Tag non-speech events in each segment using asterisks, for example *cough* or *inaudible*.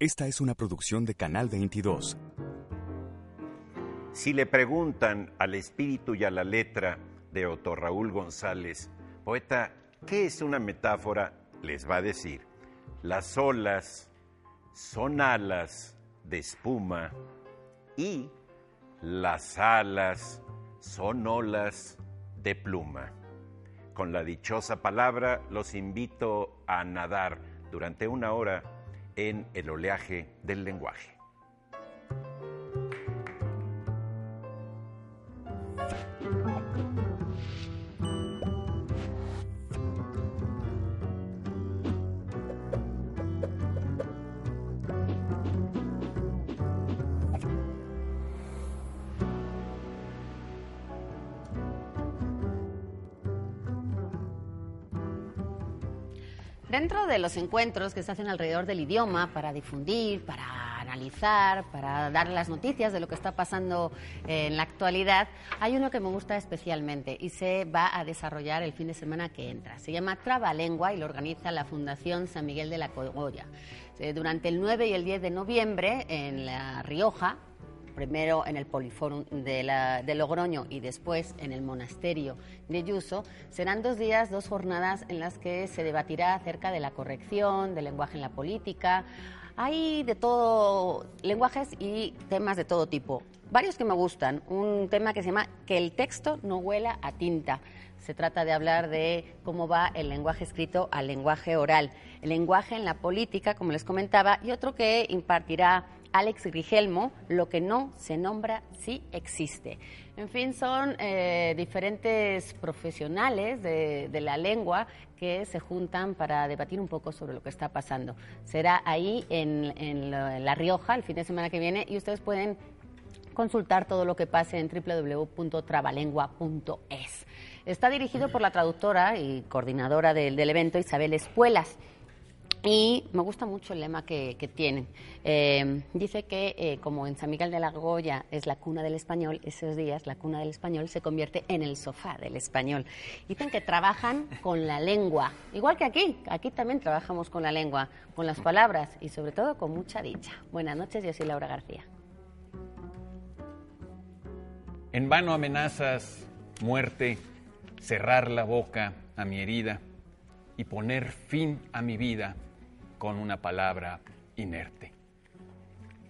Esta es una producción de Canal 22. Si le preguntan al espíritu y a la letra de Otto Raúl González, poeta, ¿qué es una metáfora? Les va a decir, las olas son alas de espuma y las alas son olas de pluma. Con la dichosa palabra los invito a nadar durante una hora en el oleaje del lenguaje. Dentro de los encuentros que se hacen alrededor del idioma para difundir, para analizar, para dar las noticias de lo que está pasando en la actualidad, hay uno que me gusta especialmente y se va a desarrollar el fin de semana que entra. Se llama Trabalengua y lo organiza la Fundación San Miguel de la Cogolla. Eh, Durante el 9 y el 10 de noviembre en La Rioja, primero en el Poliforum de, la- de Logroño y después en el Monasterio de Yuso, serán dos días, dos jornadas en las que se debatirá acerca de la corrección, del lenguaje en la política. Hay de todo, lenguajes y temas de todo tipo. Varios que me gustan. Un tema que se llama Que el texto no huela a tinta. Se trata de hablar de cómo va el lenguaje escrito al lenguaje oral, el lenguaje en la política, como les comentaba, y otro que impartirá Alex Grigelmo, lo que no se nombra sí existe. En fin, son eh, diferentes profesionales de, la lengua que se juntan para debatir un poco sobre lo que está pasando. Será ahí en, la, Rioja el fin de semana que viene y ustedes pueden consultar todo lo que pase en www.trabalengua.es. Está dirigido por la traductora y coordinadora del evento, Isabel Espuelas. Y me gusta mucho el lema que, tienen. Eh, dice que eh, como en San Miguel de la Goya es la cuna del español, esos días la cuna del español se convierte en el sofá del español. Dicen que trabajan con la lengua, igual que aquí. Aquí también trabajamos con la lengua, con las palabras y sobre todo con mucha dicha. Buenas noches, yo soy Laura García. En vano amenazas muerte, cerrar la boca a mi herida y poner fin a mi vida con una palabra inerte.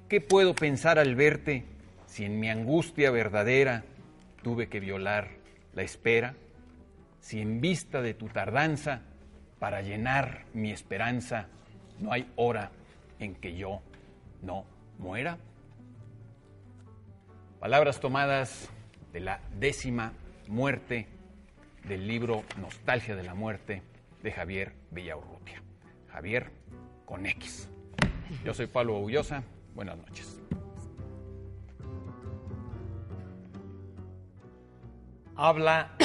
¿Qué puedo pensar al verte si en mi angustia verdadera tuve que violar la espera? Si en vista de tu tardanza, para llenar mi esperanza, no hay hora en que yo no muera? Palabras tomadas de la décima muerte del libro Nostalgia de la Muerte de Javier Villaurrutia. Javier con X. Yo soy Pablo Ullosa. Buenas noches. Habla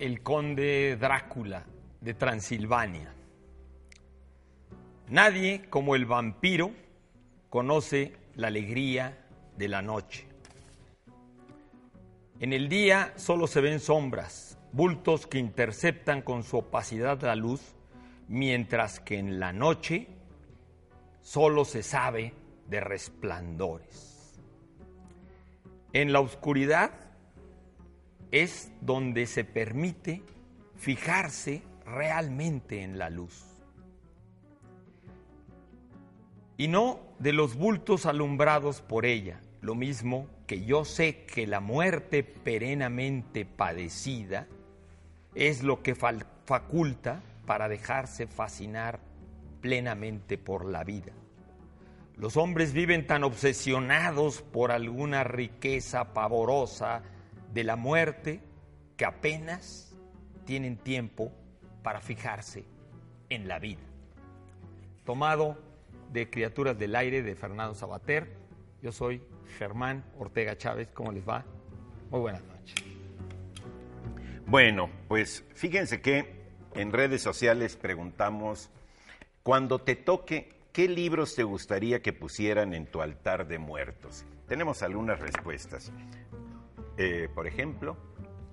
el conde Drácula de Transilvania. Nadie como el vampiro conoce la alegría de la noche. En el día solo se ven sombras, bultos que interceptan con su opacidad la luz, mientras que en la noche solo se sabe de resplandores. En la oscuridad es donde se permite fijarse realmente en la luz. Y no de los bultos alumbrados por ella, lo mismo que yo sé que la muerte perenamente padecida es lo que faculta para dejarse fascinar plenamente por la vida. Los hombres viven tan obsesionados por alguna riqueza pavorosa de la muerte que apenas tienen tiempo para fijarse en la vida. tomado de Criaturas del Aire de Fernando Sabater. Yo soy Germán Ortega Chávez. ¿Cómo les va? Muy buenas noches. Bueno, pues fíjense que en redes sociales preguntamos, cuando te toque, ¿qué libros te gustaría que pusieran en tu altar de muertos? Tenemos algunas respuestas. Eh, por ejemplo,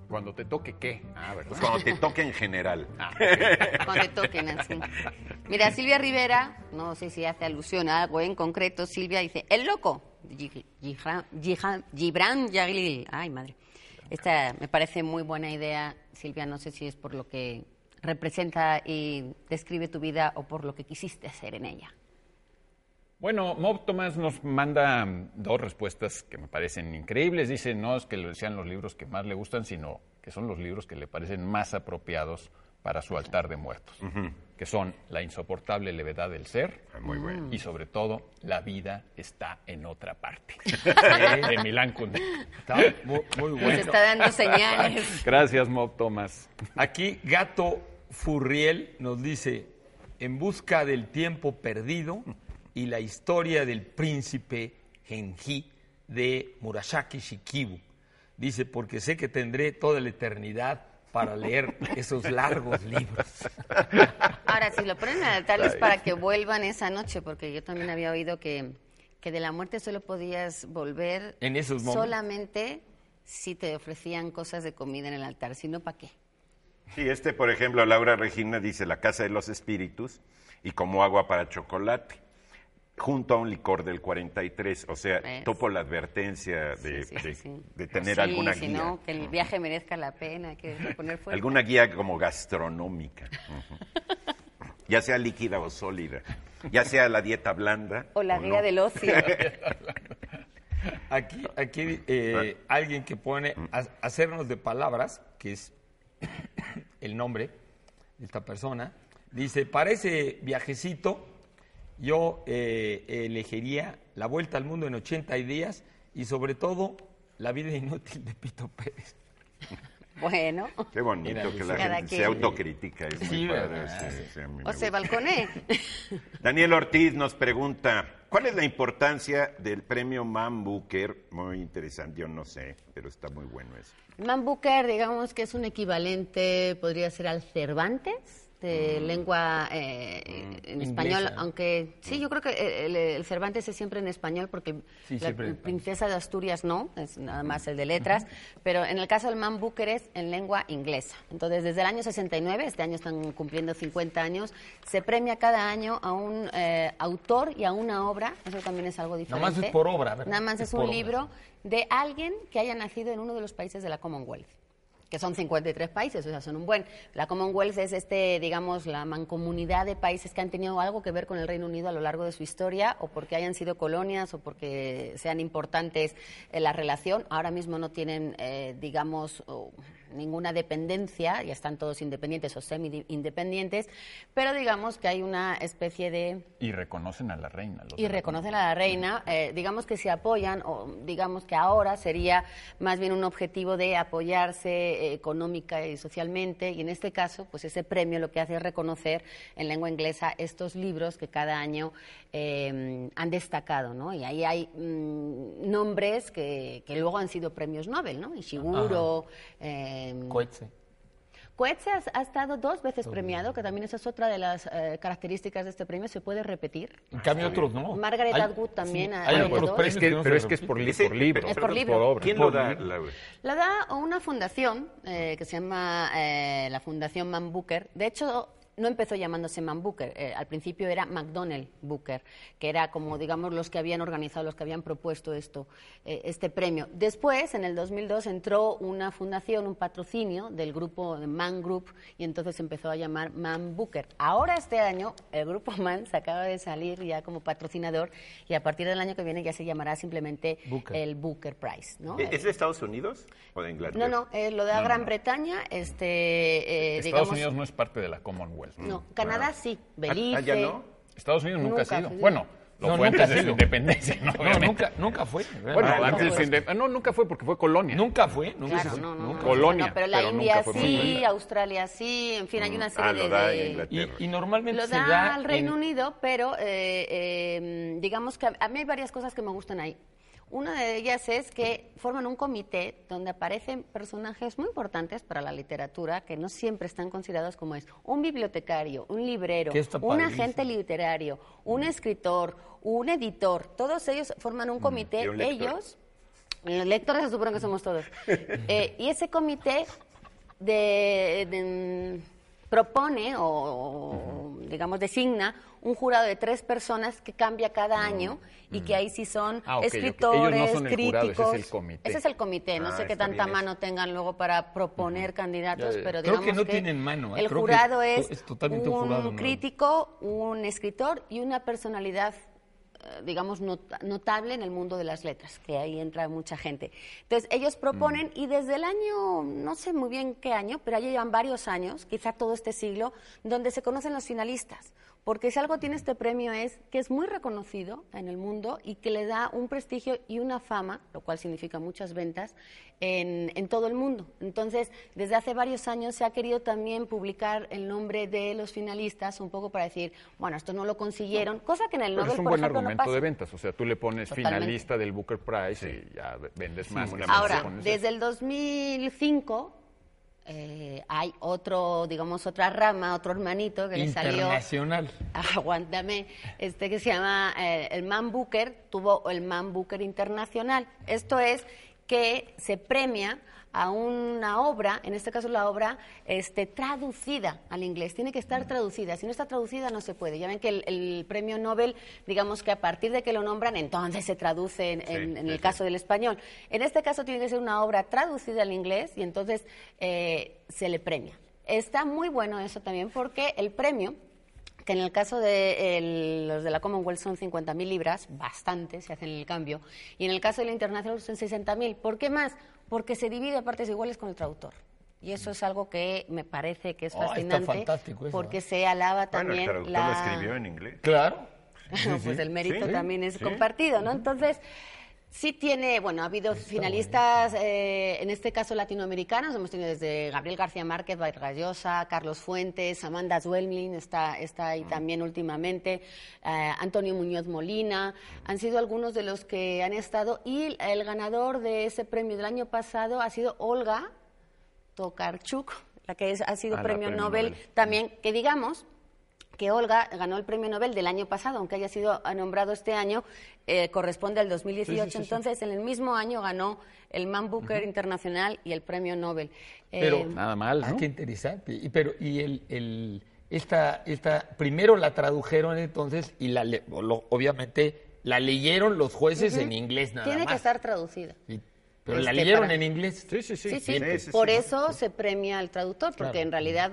Cuando te toque, ¿qué? Ah, pues cuando te toque en general. Cuando te toquen así. Mira, Silvia Rivera, no sé si hace alusión a algo en concreto, Silvia dice, el loco, Gi- Gibran- Yagil. Ay, madre. Esta me parece muy buena idea, Silvia, no sé si es por lo que representa y describe tu vida o por lo que quisiste hacer en ella. Bueno, Mob Tomás nos manda dos respuestas que me parecen increíbles. Dice, no es que sean los libros que más le gustan, sino que son los libros que le parecen más apropiados para su altar de muertos, que son La insoportable levedad del ser Ah, Muy bueno. y sobre todo La vida está en otra parte, *laughs* de Milán Kundera. Está muy, muy Nos bueno. está dando señales. *laughs* Gracias, Mob Tomás. Aquí Gato Furriel nos dice, en busca del tiempo perdido y la historia del príncipe Genji de Murasaki Shikibu. Dice, porque sé que tendré toda la eternidad para leer esos largos libros. Ahora, si lo ponen en el altar es para que vuelvan esa noche, porque yo también había oído que, que de la muerte solo podías volver En esos momentos. solamente si te ofrecían cosas de comida en el altar, si no, ¿para qué? Sí, este, por ejemplo, Laura Regina dice La Casa de los Espíritus y como agua para chocolate, junto a un licor del 43. O sea, ¿Ves? topo la advertencia de, Sí, sí, de- sí. de tener Sí, alguna si guía. no, que el viaje merezca la pena, que poner fuerte. Alguna guía como gastronómica. Ya sea líquida o sólida. Ya sea la dieta blanda. O la o guía no. del ocio. *laughs* Aquí, aquí eh, alguien que pone a- hacernos de palabras, que es *coughs* el nombre de esta persona, dice, para ese viajecito yo eh, elegiría la vuelta al mundo en 80 días y sobre todo la vida inútil de Pito Pérez. bueno, Qué bonito Mira, que la gente se autocritica. Es muy Sí, padre. mí me o se balconé. *laughs* Daniel Ortiz nos pregunta, ¿cuál es la importancia del premio Man Booker? Muy interesante, yo no sé, pero está muy bueno eso. Man Booker, digamos que es un equivalente, podría ser al Cervantes de lengua eh, en español, aunque sí, yo creo que el, el Cervantes es siempre en español porque Sí, la princesa de Asturias no, es nada más el de letras, pero en el caso del Man Booker es en lengua inglesa. Entonces, desde el año 69, este año están cumpliendo 50 años, se premia cada año a un eh, autor y a una obra, eso también es algo Nada diferente. más es por obra, ¿verdad? Nada más Es un libro de alguien que haya nacido en uno de los países de la Commonwealth que son 53 países, o sea, son un buen. La Commonwealth es este, digamos, la mancomunidad de países que han tenido algo que ver con el Reino Unido a lo largo de su historia, o porque hayan sido colonias, o porque sean importantes en la relación. Ahora mismo no tienen, eh, digamos, o ninguna dependencia, ya están todos independientes o semi-independientes, pero digamos que hay una especie de Y reconocen a la reina. los y reconocen a la reina, eh, digamos que se apoyan, o digamos que ahora sería más bien un objetivo de apoyarse eh, económica y socialmente, y en este caso, pues ese premio lo que hace es reconocer en lengua inglesa estos libros que cada año eh, han destacado, ¿no? Y ahí hay mm, nombres que, que luego han sido premios Nobel, ¿no? Ishiguro, eh, Coetze. Coetze ha, ha estado dos veces premiado, que también esa es otra de las eh, características de este premio, se puede repetir. En cambio otros no. Margaret Hay- Atwood también ha- hay ha otros Es que- no pero es que es por, li- Ese- por libro. Es por libro. obra. ¿Quién lo da, Laura? La da una fundación eh, que se llama eh, la Fundación Man Booker. De hecho, no empezó llamándose Man Booker. eh, al principio era McDonnell Booker, que era como, digamos, los que habían organizado, los que habían propuesto esto, eh, este premio. Después, en el 2002, entró una fundación, un patrocinio del grupo de Man Group, y entonces empezó a llamar Man Booker. Ahora, este año, el grupo *laughs* Man se acaba de salir ya como patrocinador, y a partir del año que viene ya se llamará simplemente Booker. el Booker Prize. ¿no? ¿Es de Estados Unidos o de Inglaterra? No, no, eh, lo da Gran Bretaña, este, eh, Estados digamos, Unidos no es parte de la Commonwealth. No, Canadá sí, Belice. Ah, ya no? Estados Unidos nunca, Nunca, ha sido. sí. Bueno, Lo No, fue antes de su independencia, ¿no? *laughs* No, nunca, nunca fue. Bueno, Ah, antes de no, ah, No, nunca fue porque fue colonia. Nunca fue, nunca Claro, fue. no, no, nunca. no, Colonia, no, pero la pero India nunca fue sí. Australia sí, en fin, hay una serie Ah, de... lo da de- Inglaterra. Y, y normalmente Lo se da da al Reino en- Unido, pero eh, eh, digamos que a, a mí hay varias cosas que me gustan ahí. Una de ellas es que forman un comité donde aparecen personajes muy importantes para la literatura que no siempre están considerados como es un bibliotecario, un librero, un agente literario, un escritor, un editor. Todos ellos forman un comité. Un lector. Ellos, los lectores se supone que somos todos. *laughs* Eh, y ese comité de, de- propone o, o, digamos designa un jurado de tres personas que cambia cada año y que ahí sí son Ah, no escritores, son críticos. jurado, ese es el comité. Ese es el comité. No Ah, sé qué tanta mano tengan luego para proponer candidatos, Ya, ya. pero Creo que digamos no tienen mano, ¿eh? El Creo jurado es- un un jurado, ¿no? crítico, un escritor y una personalidad digamos, not- notable en el mundo de las letras, que ahí entra mucha gente. Entonces, ellos proponen, y desde el año, no sé muy bien qué año, pero ya llevan varios años, quizá todo este siglo, donde se conocen los finalistas. Porque si algo tiene este premio es que es muy reconocido en el mundo y que le da un prestigio y una fama, lo cual significa muchas ventas, en, en todo el mundo. Entonces, desde hace varios años se ha querido también publicar el nombre de los finalistas, un poco para decir, bueno, esto no lo consiguieron, cosa que en el Pero Nobel, es un por buen ejemplo, no argumento pasa. de ventas. O sea, tú le pones Totalmente. finalista del Booker Prize y ya vendes más. que Ahora, desde el 2005 eh, hay otro, digamos, otra rama, otro hermanito que le salió. internacional. *laughs* Aguántame, este que se llama eh, el Man Booker, tuvo el Man Booker Internacional. Esto es que se premia a una obra, en este caso la obra este, traducida al inglés, tiene que estar traducida, si no está traducida no se puede. Ya ven que el, el premio Nobel, digamos que a partir de que lo nombran, entonces se traduce en, en- en sí, el sí. caso del español. En este caso tiene que ser una obra traducida al inglés y entonces eh, se le premia. Está muy bueno eso también porque el premio que en el caso de el- los de la Commonwealth son 50.000 libras, bastante, se hacen el cambio, y en el caso del internacional son 60.000. ¿Por qué más? Porque se divide a partes iguales con el traductor. Y eso es algo que me parece que es Oh, está fascinante, fantástico eso, porque ¿eh? se alaba Bueno, también el traductor la... lo escribió en inglés. Claro. *laughs* pues el mérito Sí, también es sí. compartido, ¿no? Entonces, sí tiene, bueno, ha habido finalistas, eh, en este caso latinoamericanos, hemos tenido desde Gabriel García Márquez, Vargas Llosa, Carlos Fuentes, Amanda Zwelmlin está, está ahí también últimamente, eh, Antonio Muñoz Molina, han sido algunos de los que han estado, y el ganador de ese premio del año pasado ha sido Olga Tokarczuk, la que es- ha sido Ah, premio Nobel, Nobel. también, que digamos que Olga ganó el premio Nobel del año pasado, aunque haya sido nombrado este año, eh, corresponde al 2018. Entonces, en el mismo año ganó el Man Booker Internacional y el premio Nobel. Pero Eh, Nada mal, Ah, ¿no? qué interesante. Y, pero, y el, el- esta, esta, primero la tradujeron entonces y la, le- lo- obviamente la leyeron los jueces en inglés nada tiene más. que estar traducida. Pero la Este, leyeron para- en inglés. Sí, sí, sí. Sí, sí, Sí, sí, sí, por sí. eso se premia al traductor, porque Claro. en realidad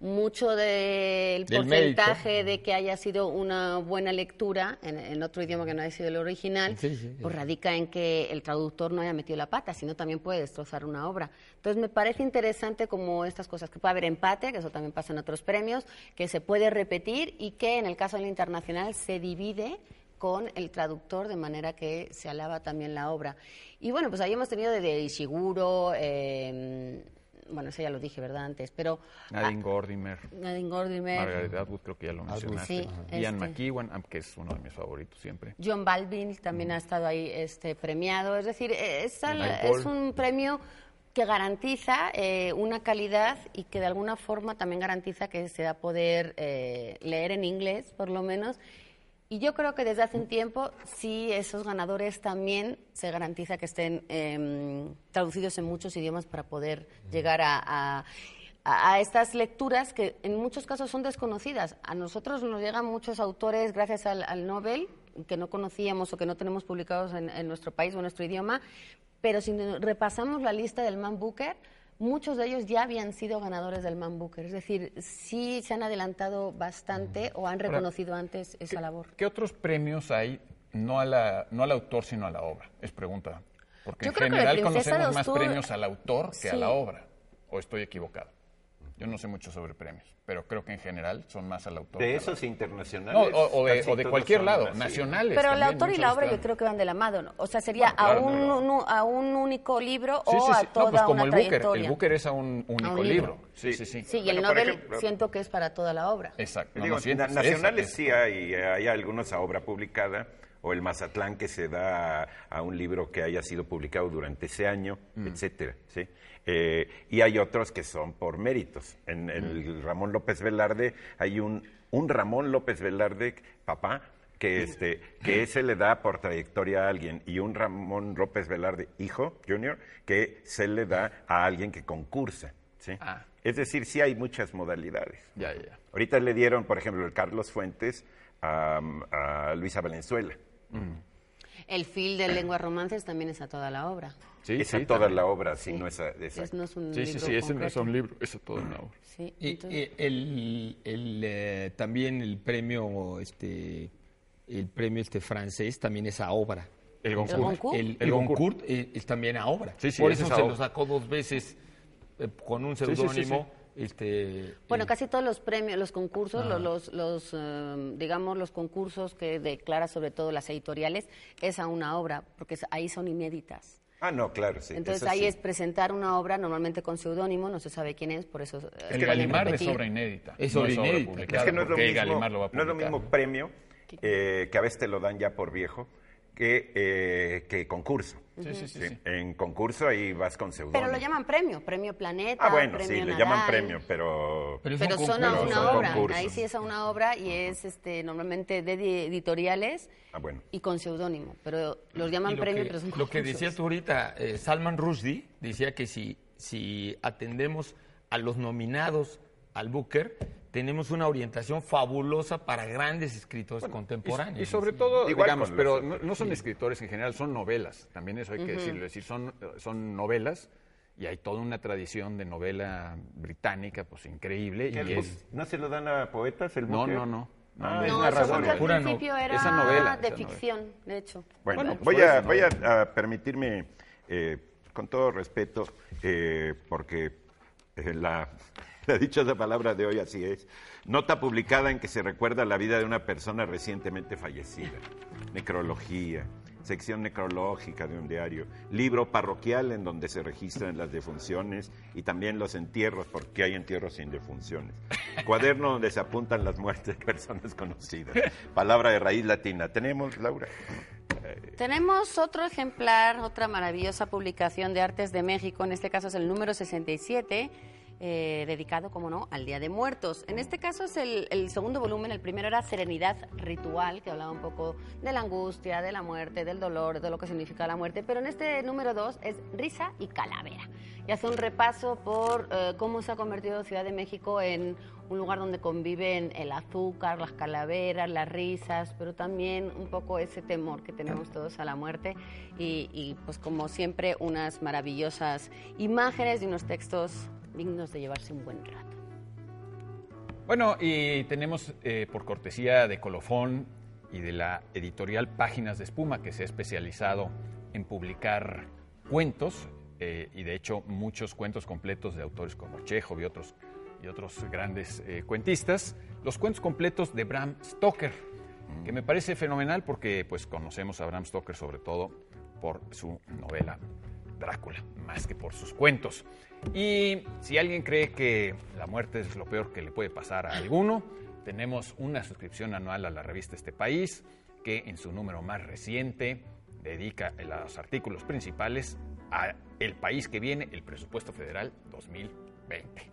mucho del porcentaje de que haya sido una buena lectura en, en otro idioma que no haya sido el original, Sí, sí, sí. pues radica en que el traductor no haya metido la pata, sino también puede destrozar una obra. Entonces me parece interesante como estas cosas, que puede haber empate, que eso también pasa en otros premios, que se puede repetir y que en el caso del internacional se divide con el traductor de manera que se alaba también la obra. Y bueno, pues ahí hemos tenido desde Ishiguro, eh, bueno, eso ya lo dije, ¿verdad? Antes, pero... Nadine Gordimer, Nadine Gordimer, Margaret Atwood, creo que ya lo mencionaste. Sí, Ian este. McEwan, ah, que es uno de mis favoritos siempre. John Balvin también ha estado ahí este, premiado. Es decir, es, al- es un premio que garantiza eh, una calidad y que de alguna forma también garantiza que se va a poder eh, leer en inglés, por lo menos. Y yo creo que desde hace un tiempo, sí, esos ganadores también se garantiza que estén em, traducidos en muchos idiomas para poder llegar a, a- estas lecturas que en muchos casos son desconocidas. A nosotros nos llegan muchos autores gracias al, al Nobel que no conocíamos o que no tenemos publicados en, en nuestro país o en nuestro idioma, pero si repasamos la lista del Man Booker, muchos de ellos ya habían sido ganadores del Man Booker. Es decir, sí se han adelantado bastante o han reconocido antes esa labor. ¿Qué otros premios hay, no, a la, no al autor, sino a la obra? Es pregunta. Porque Yo en general conocemos más premios al autor que a la obra. ¿O estoy equivocado? Yo no sé mucho sobre premios, pero creo que en general son más al autor. De esos internacionales. No, o, o de, o cualquier lado, así. nacionales. Pero el autor y la obra yo creo que van de la mano, ¿no? O sea, sería Bueno, claro, a, un, no, un- a un único libro Sí, o sí, sí. a No, toda pues como una el Booker. trayectoria. El Booker es a un único un libro. libro. Sí, sí, sí. Sí, y el Nobel ejemplo- siento que es para toda la obra. Exacto. No, Digo, no sientes na- esa, nacionales sí hay, hay algunos a obra publicada, o el Mazatlán que se da a, a un libro que haya sido publicado durante ese año, Mm. etcétera, ¿sí? Eh, y hay otros que son por méritos. En Mm. el Ramón López Velarde hay un, un Ramón López Velarde, papá, que, este, que ese le da por trayectoria a alguien, y un Ramón López Velarde, hijo, junior, que se le da a alguien que concursa, ¿sí? Ah. Es decir, sí hay muchas modalidades. Ya, ya, ya. Ahorita le dieron, por ejemplo, el Carlos Fuentes a, a Luisa Valenzuela. El fil de lenguas romances también es a toda la obra. Sí, Esa sí, toda también. la obra, sí, no esa. esa- Es- no es un Sí, sí, libro sí, ese no es un libro, es toda una obra. Sí, Y, entonces- y el, el, eh, también el premio, este, el premio este francés también es a obra. El Goncourt. Goncourt. El, El el Goncourt. Goncourt eh, es también a obra. Sí, sí, Por eso es a se obra. lo sacó dos veces eh, con un sí, sí, seudónimo. Este, Bueno, eh, casi todos los premios, los concursos, los, los, los, eh, digamos, los concursos que declara sobre todo las editoriales, es a una obra, porque es- ahí son inéditas. Ah, no, claro, sí. Entonces eso ahí sí. es presentar una obra, normalmente con seudónimo, no se sabe quién es, por eso... eh, El pueden Galimar es obra inédita. Es no obra inédita, publicada, Es que no es, lo mismo, lo no es lo mismo premio, eh, que a veces te lo dan ya por viejo, que, eh, que concurso. Sí, sí, sí, sí. En concurso ahí vas con seudónimo. Pero lo llaman premio, premio Planeta, Ah, bueno, premio sí, le Nadal, llaman premio, pero... Pero Pero son a concurso. una son obra, concursos. ahí sí es a una obra y es este normalmente de di- editoriales Ah, bueno. y con seudónimo, pero los llaman lo premio, que, pero son lo que concursos. decías tú ahorita, eh, Salman Rushdie decía que si, si atendemos a los nominados al Booker, tenemos una orientación fabulosa para grandes escritores contemporáneos. Y sobre todo, Igual digamos, pero no, no son escritores en general, son novelas. También eso hay que decirlo. Es decir, son, son novelas y hay toda una tradición de novela británica, pues increíble. ¿Qué Y es? ¿No se lo dan a poetas el no, Booker? no, no. no, Ah, no, es No, narrador. eso porque al principio era esa novela, de esa novela. ficción, de hecho. Bueno, Bueno, pues voy, a, eso, voy a, a permitirme, eh, con todo respeto, eh, porque eh, la, *laughs* la dichosa palabra de hoy así es, nota publicada en que se recuerda la vida de una persona recientemente fallecida, necrología, sección necrológica de un diario, libro parroquial en donde se registran las defunciones y también los entierros, porque hay entierros sin defunciones, cuaderno donde se apuntan las muertes de personas conocidas, palabra de raíz latina. ¿Tenemos, Laura? Tenemos otro ejemplar, otra maravillosa publicación de Artes de México, en este caso es el número 67, eh, dedicado, como no, al Día de Muertos. En este caso es el, segundo volumen, el primero era Serenidad Ritual, que hablaba un poco de la angustia, de la muerte, del dolor, de lo que significa la muerte, pero en este número dos es Risa y Calavera. Y hace un repaso por eh, cómo se ha convertido Ciudad de México en un lugar donde conviven el azúcar, las calaveras, las risas, pero también un poco ese temor que tenemos todos a la muerte y, pues como siempre unas maravillosas imágenes y unos textos dignos de llevarse un buen rato. Bueno, y tenemos eh, por cortesía de Colofón y de la editorial Páginas de Espuma, que se ha especializado en publicar cuentos, eh, y de hecho muchos cuentos completos de autores como Chekhov y otros, y otros grandes eh, cuentistas, los cuentos completos de Bram Stoker, que me parece fenomenal porque pues conocemos a Bram Stoker sobre todo por su novela Drácula, más que por sus cuentos. Y si alguien cree que la muerte es lo peor que le puede pasar a alguno, tenemos una suscripción anual a la revista Este País, que en su número más reciente dedica los artículos principales a el país que viene, el presupuesto federal 2020,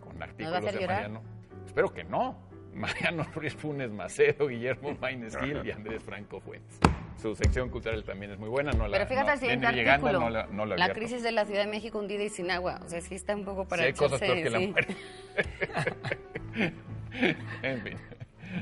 con artículos hacer de? Mariano. Espero que no. Mariano Ruiz Funes Macedo, Guillermo *laughs* Maínez Gil y Andrés Franco Fuentes. Su sección cultural también es muy buena. No la, Pero fíjate no, el siguiente llegando, artículo, no la, no la la crisis de la Ciudad de México hundida y sin agua, o sea, sí está un poco para Sí, hay cosas peor que la muerte. *laughs* en fin.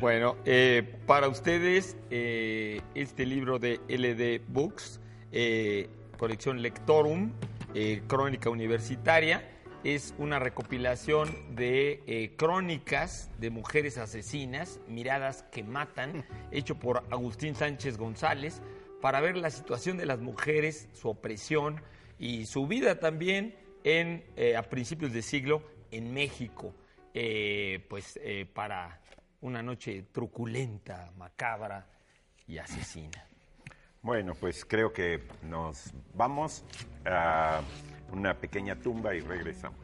Bueno, eh, para ustedes, eh, este libro de LD Books, eh, colección Lectorum, eh, Crónica Universitaria, es una recopilación de eh, crónicas de mujeres asesinas, miradas que matan, hecho por Agustín Sánchez González, para ver la situación de las mujeres, su opresión y su vida también en, eh, a principios de siglo en México. eh, pues para una noche truculenta, macabra y asesina. Bueno, pues creo que nos vamos a una pequeña tumba y regresamos.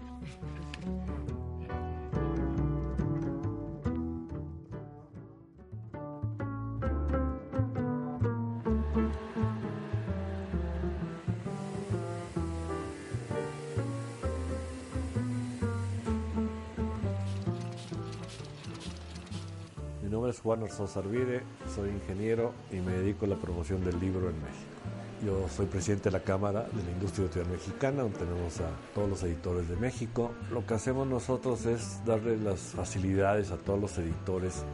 Mi nombre es Juan Orzón Arvide, soy ingeniero y me dedico a la promoción del libro en México. Yo soy presidente de la Cámara de la Industria Editorial Mexicana, donde tenemos a todos los editores de México. Lo que hacemos nosotros es darle las facilidades a todos los editores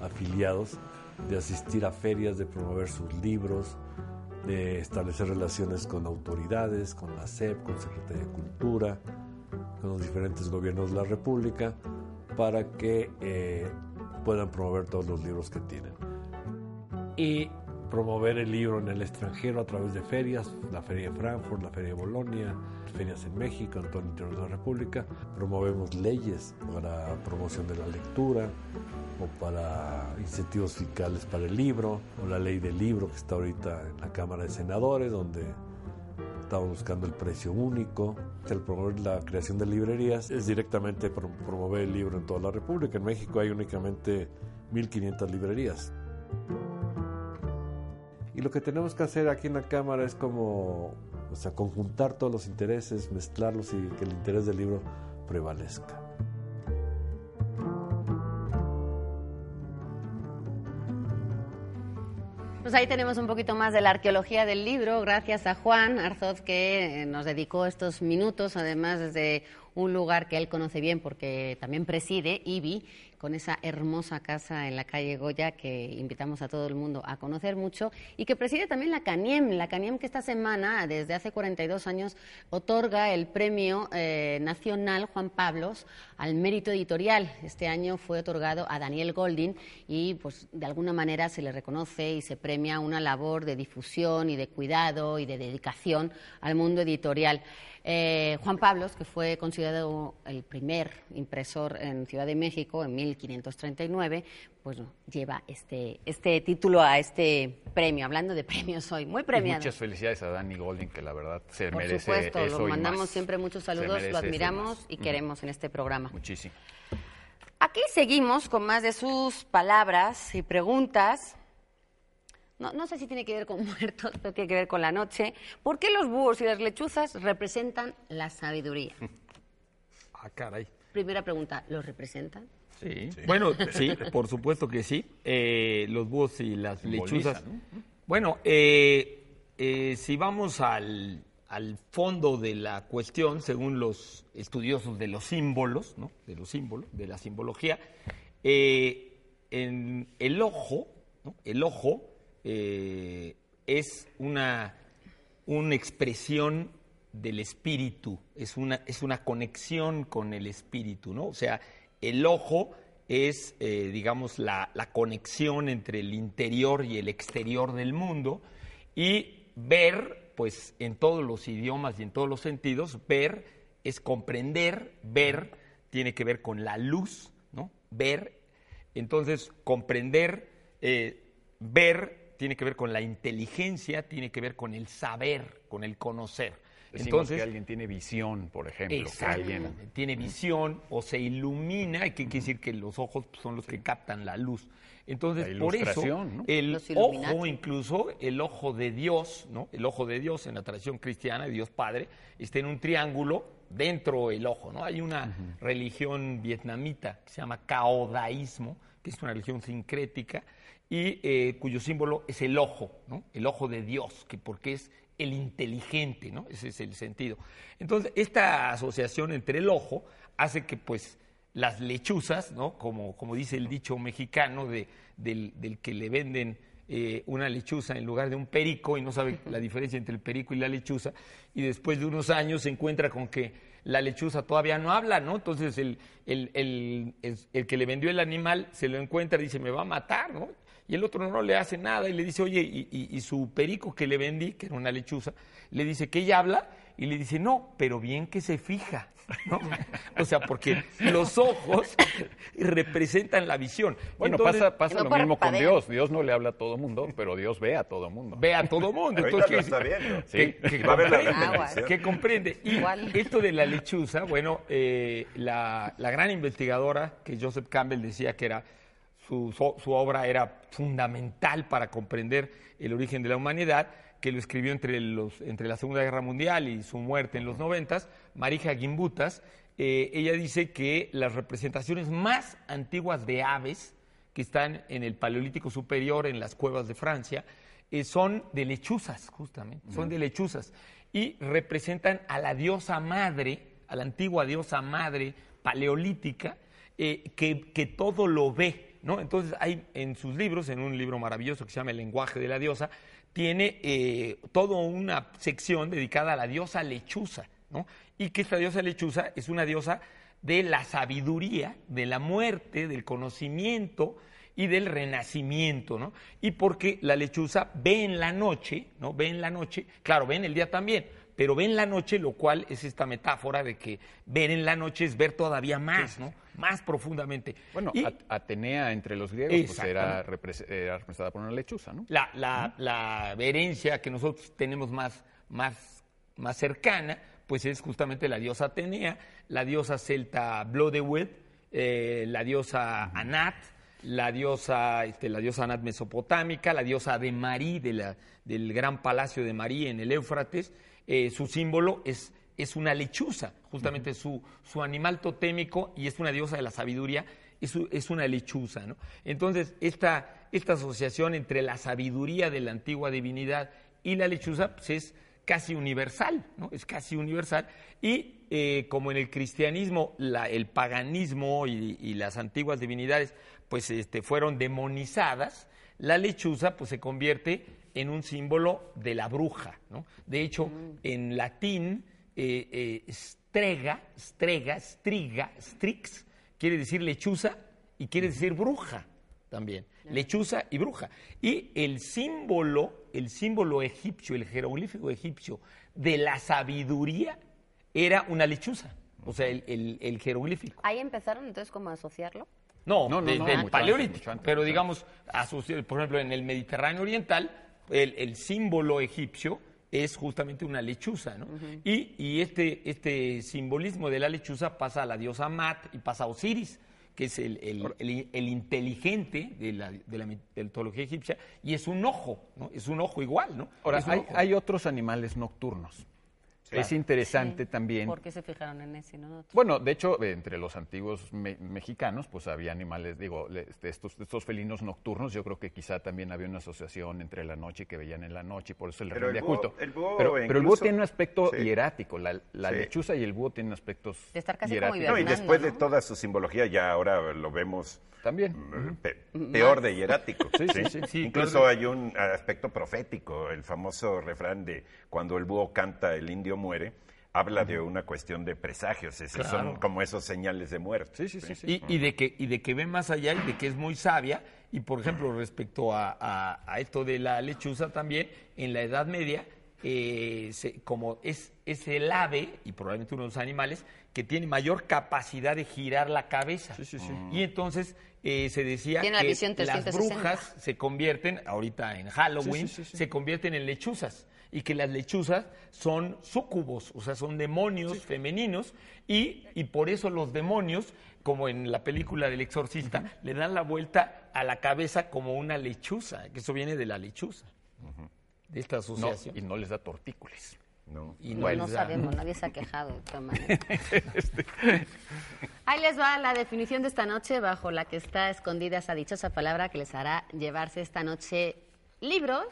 afiliados de asistir a ferias, de promover sus libros, de establecer relaciones con autoridades, con la SEP, con Secretaría de Cultura, con los diferentes gobiernos de la República, para que eh, puedan promover todos los libros que tienen. Y promover el libro en el extranjero a través de ferias, la Feria de Frankfurt, la Feria de Bolonia, ferias en México, en todo el interior de la República. Promovemos leyes para promoción de la lectura o para incentivos fiscales para el libro, o la ley del libro que está ahorita en la Cámara de Senadores, donde estamos buscando el precio único. El promover la creación de librerías es directamente pro- promover el libro en toda la República. En México hay únicamente 1.500 librerías. Lo que tenemos que hacer aquí en la Cámara es como, o sea, conjuntar todos los intereses, mezclarlos y que el interés del libro prevalezca. Pues ahí tenemos un poquito más de la arqueología del libro, gracias a Juan Arzoz que eh, nos dedicó estos minutos, además desde un lugar que él conoce bien porque también preside, IBI, con esa hermosa casa en la calle Goya que invitamos a todo el mundo a conocer mucho y que preside también la CANIEM, la CANIEM que esta semana, desde hace 42 años, otorga el premio eh, nacional Juan Pablos al mérito editorial. Este año fue otorgado a Daniel Goldin y pues de alguna manera se le reconoce y se premia una labor de difusión y de cuidado y de dedicación al mundo editorial. Eh, Juan Pablos, que fue considerado el primer impresor en Ciudad de México en 1539, pues lleva este, este título a este premio. Hablando de premios hoy, muy Y premiado. muchas felicidades a Danny Golding, que la verdad se Por merece supuesto, eso lo y mandamos más. siempre muchos saludos, lo admiramos y queremos en este programa. Muchísimo. Aquí seguimos con más de sus palabras y preguntas. No, no sé si tiene que ver con *laughs* muertos, pero tiene que ver con la noche. ¿Por qué los búhos y las lechuzas representan la sabiduría? *laughs* Ah, caray. Primera pregunta, ¿los representan? Sí. *laughs* Bueno, sí, por supuesto que sí. Eh, los búhos y las Simboliza, lechuzas. ¿no? Bueno, eh, eh, si vamos al, al fondo de la cuestión, según los estudiosos de los símbolos, ¿no? de los símbolos, de la simbología, eh, en el ojo, ¿no? el ojo eh, es una, una expresión del espíritu, es una, es una conexión con el espíritu, ¿no? O sea, el ojo es, eh, digamos, la, la conexión entre el interior y el exterior del mundo y ver, pues en todos los idiomas y en todos los sentidos, ver es comprender, ver tiene que ver con la luz, ¿no? Ver, entonces comprender, eh, ver tiene que ver con la inteligencia, tiene que ver con el saber, con el conocer. Decimos Entonces, que alguien tiene visión, por ejemplo. que alguien Tiene visión o se ilumina, y que quiere decir que los ojos son los que captan la luz. Entonces, La por eso, el ojo, incluso el ojo de Dios, ¿no? El ojo de Dios en la tradición cristiana, Dios Padre, está en un triángulo dentro del ojo, ¿no? Hay una religión vietnamita que se llama caodaísmo, que es una religión sincrética, y eh, cuyo símbolo es el ojo, ¿no? El ojo de Dios, que porque es el inteligente, ¿no? Ese es el sentido. Entonces, esta asociación entre el ojo hace que, pues, las lechuzas, ¿no? Como, como dice el dicho mexicano de, del, del que le venden eh, una lechuza en lugar de un perico y no sabe la diferencia entre el perico y la lechuza, y después de unos años se encuentra con que la lechuza todavía no habla, ¿no? Entonces el, el, el, el- el que le vendió el animal se lo encuentra y dice, me va a matar, ¿no? Y el otro no le hace nada y le dice, oye, y, y- y su perico que le vendí, que era una lechuza, le dice que ella habla y le dice, no, pero bien que se fija. ¿no? *laughs* O sea, porque los ojos representan la visión. Bueno, Entonces, pasa, pasa no lo mismo con. Dios. Dios no le habla a todo mundo, pero Dios ve a todo mundo. ve a todo mundo. Entonces, lo ¿qué- está viendo. que, que Y va a ver la comprende, que comprende. Y Igual. esto de la lechuza, bueno, eh, la, la gran investigadora que Joseph Campbell decía que era su, obra era fundamental para comprender el origen de la humanidad, que lo escribió entre, los, entre la Segunda Guerra Mundial y su muerte en los noventas, Marija Gimbutas, eh, ella dice que las representaciones más antiguas de aves que están en el Paleolítico Superior, en las cuevas de Francia, eh, son de lechuzas, justamente, son de lechuzas, y representan a la diosa madre, a la antigua diosa madre paleolítica, eh, que, que todo lo ve, ¿no? Entonces hay en sus libros, en un libro maravilloso que se llama El lenguaje de la diosa, tiene eh, toda una sección dedicada a la diosa lechuza. Y que esta diosa lechuza es una diosa de la sabiduría, de la muerte, del conocimiento y del renacimiento. Y porque la lechuza ve en la noche, ¿no? Ve en la noche, claro, ve en el día también, pero ve en la noche, lo cual es esta metáfora de que ver en la noche es ver todavía más, ¿no? Más profundamente. Bueno, Y- At- Atenea entre los griegos pues, era, repres- era representada por una lechuza, ¿no? la, la, la herencia que nosotros tenemos más, más, más cercana, pues es justamente la diosa Atenea, la diosa celta Blodeuwedd, eh, la diosa Anat, la diosa, este, la diosa Anat mesopotámica, la diosa de Marí, de la- del gran palacio de Marí en el Éufrates. Eh, su símbolo es, es una lechuza, justamente su, su animal totémico, y es una diosa de la sabiduría, es, es una lechuza. ¿no? Entonces, esta, esta asociación entre la sabiduría de la antigua divinidad y la lechuza pues, es casi universal, ¿no? es casi universal. Y eh, como en el cristianismo la- el paganismo y, y las antiguas divinidades pues, este, fueron demonizadas, la lechuza pues, se convierte en un símbolo de la bruja. ¿no? De hecho, en latín, eh, eh, strega, strega, striga, strix, quiere decir lechuza y quiere decir bruja también. Lechuza y bruja. Y el símbolo, el símbolo egipcio, el jeroglífico egipcio de la sabiduría era una lechuza. O sea, el, el- el jeroglífico. Ahí empezaron entonces como a asociarlo. No, No, no, desde no, el mucho paleolítico. antes, mucho antes, pero digamos, asoci- por ejemplo, en el Mediterráneo Oriental, el, el símbolo egipcio es justamente una lechuza, ¿no? y, y este, este simbolismo de la lechuza pasa a la diosa Mat y pasa a Osiris, que es el, el- el- el inteligente de la, de la mitología egipcia, y es un ojo, ¿no? Es un ojo igual, ¿no? Ahora, hay, hay otros animales nocturnos. Es interesante también. ¿Por qué se fijaron en ese no? Bueno, de hecho, entre los antiguos me- mexicanos, pues había animales, digo, le- este, estos, estos felinos nocturnos, yo creo que quizá también había una asociación entre la noche que veían en la noche, y por eso el rendía búho- culto. el búho pero, pero el búho tiene un aspecto Sí. hierático, la, la Sí. lechuza y el búho tienen aspectos De estar casi como hieráticos. No, y después de toda su simbología, ya ahora lo vemos También. eh, pe- peor de hierático. Sí, sí, sí. Sí, Incluso hay un aspecto profético, el famoso refrán de cuando el búho canta, el indio muere, habla de una cuestión de presagios, esos son como esos señales de muerte. Sí, sí, sí. sí. Y, y de que, y de que ve más allá y de que es muy sabia. Y por ejemplo, respecto a, a- a esto de la lechuza también, en la Edad Media, eh, se- como es, es el ave, y probablemente uno de los animales, que tiene mayor capacidad de girar la cabeza. Sí, sí, sí. Y entonces eh, se decía Tiene que las 360. brujas se convierten, ahorita en Halloween, Sí, sí, sí, sí. se convierten en lechuzas. Y que las lechuzas son súcubos, o sea, son demonios femeninos. Y, y por eso los demonios, como en la película del exorcista, le dan la vuelta a la cabeza como una lechuza, que eso viene de la lechuza, de esta No, asociación. y no les da tortícolis. No. Y No, sabemos, nadie se ha quejado. *laughs* Ahí les va la definición de esta noche bajo la que está escondida esa dichosa palabra que les hará llevarse esta noche libros,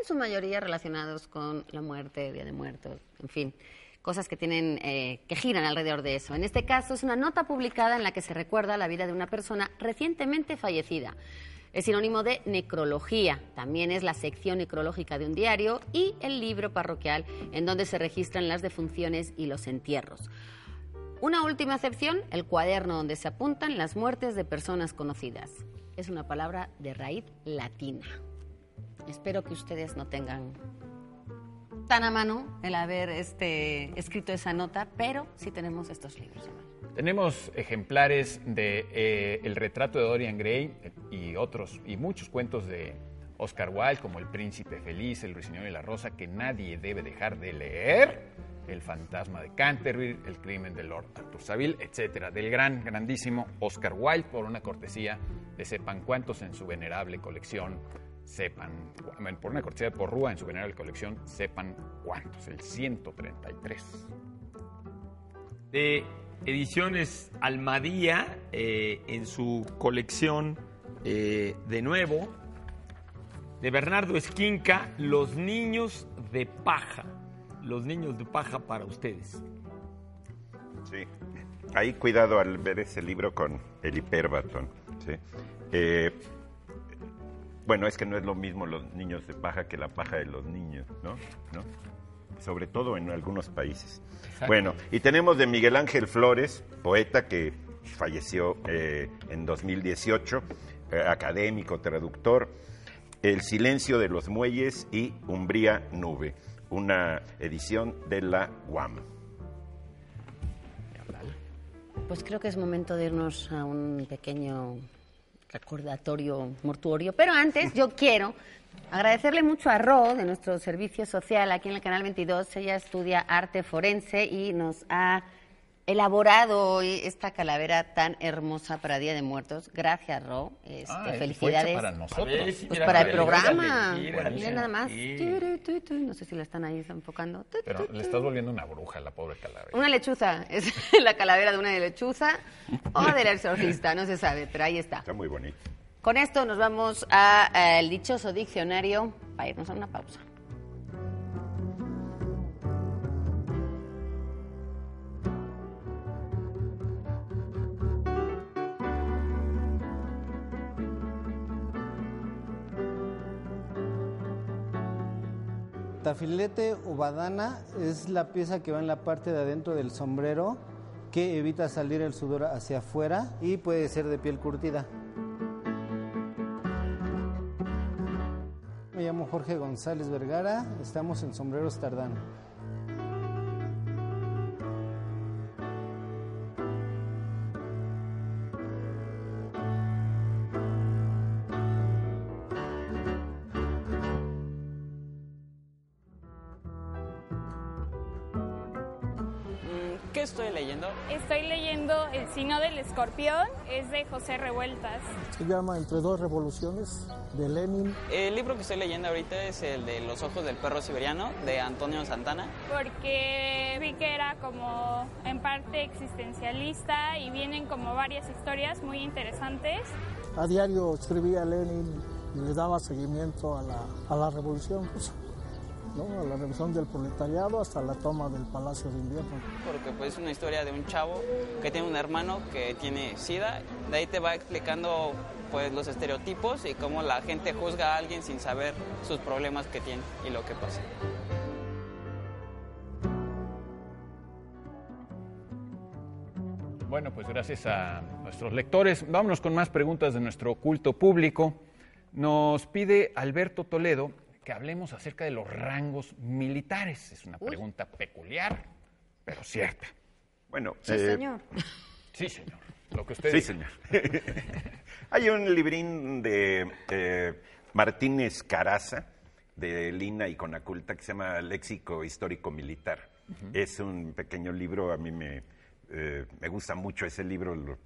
en su mayoría relacionados con la muerte, Día de Muertos, en fin, cosas que tienen, eh, que giran alrededor de eso. En este caso es una nota publicada en la que se recuerda la vida de una persona recientemente fallecida. Es sinónimo de necrología, también es la sección necrológica de un diario y el libro parroquial en donde se registran las defunciones y los entierros. Una última excepción, el cuaderno donde se apuntan las muertes de personas conocidas. Es una palabra de raíz latina. Espero que ustedes no tengan tan a mano el haber este, escrito esa nota, pero sí tenemos estos libros. Tenemos ejemplares de eh, El retrato de Dorian Gray y otros, y muchos cuentos de Oscar Wilde, como El príncipe feliz, El ruiseñor y la rosa, que nadie debe dejar de leer. El fantasma de Canterville, El crimen de Lord Arthur Saville, etcétera, del gran, grandísimo Oscar Wilde, por una cortesía de sepan cuántos en su venerable colección sepan, por una cortesía de Porrúa en su venerable colección, sepan cuántos, el 133. De Ediciones Almadía, eh, en su colección eh, de nuevo, de Bernardo Esquinca, Los niños de paja. Los niños de paja para ustedes. Sí. Ahí cuidado al ver ese libro con el hiperbatón. ¿sí? Eh, bueno, es que no es lo mismo los niños de paja que la paja de los niños, ¿no? ¿No? Sobre todo en algunos países. Bueno, y tenemos de Miguel Ángel Flores, poeta que falleció eh, en 2018, eh, académico, traductor, El silencio de los muelles y Umbría Nube, una edición de la UAM. Pues creo que es momento de irnos a un pequeño recordatorio mortuorio. Pero antes yo quiero agradecerle mucho a Ro de nuestro servicio social aquí en el Canal 22. Ella estudia arte forense y nos ha elaborado hoy esta calavera tan hermosa para Día de Muertos. Gracias, Ro. Este, Ah, felicidades. Para nosotros. Pues para el programa. Mira nada más. No sé si la están ahí enfocando. Pero le estás volviendo una bruja a la pobre calavera. Una lechuza. *laughs* Es la calavera de una lechuza o del exorcista. No se sabe, pero ahí está. Está muy bonito. Con esto nos vamos al dichoso diccionario para irnos a una pausa. Tafilete o badana es la pieza que va en la parte de adentro del sombrero que evita salir el sudor hacia afuera y puede ser de piel curtida. Me llamo Jorge González Vergara, estamos en Sombreros Tardán. Sino del Escorpión, es de José Revueltas. Se llama Entre dos revoluciones de Lenin. El libro que estoy leyendo ahorita es el de Los ojos del perro siberiano de Antonio Santana. Porque vi que era como en parte existencialista y vienen como varias historias muy interesantes. A diario escribía Lenin y le daba seguimiento a la, a la revolución, pues, ¿no? a la revolución del proletariado hasta la toma del Palacio de Invierno. Porque pues es una historia de un chavo que tiene un hermano que tiene sida. De ahí te va explicando pues los estereotipos y cómo la gente juzga a alguien sin saber sus problemas que tiene y lo que pasa. Bueno, pues gracias a nuestros lectores. Vámonos con más preguntas de nuestro culto público. Nos pide Alberto Toledo que hablemos acerca de los rangos militares. Es una pregunta peculiar, pero cierta. Bueno, Sí, eh, señor. Sí, señor. Lo que usted Sí, señor. *laughs* Hay un librín de eh, Martínez Caraza, de Lina y Conaculta, que se llama Léxico Histórico Militar. Es un pequeño libro, a mí me, eh, me gusta mucho ese libro. lo-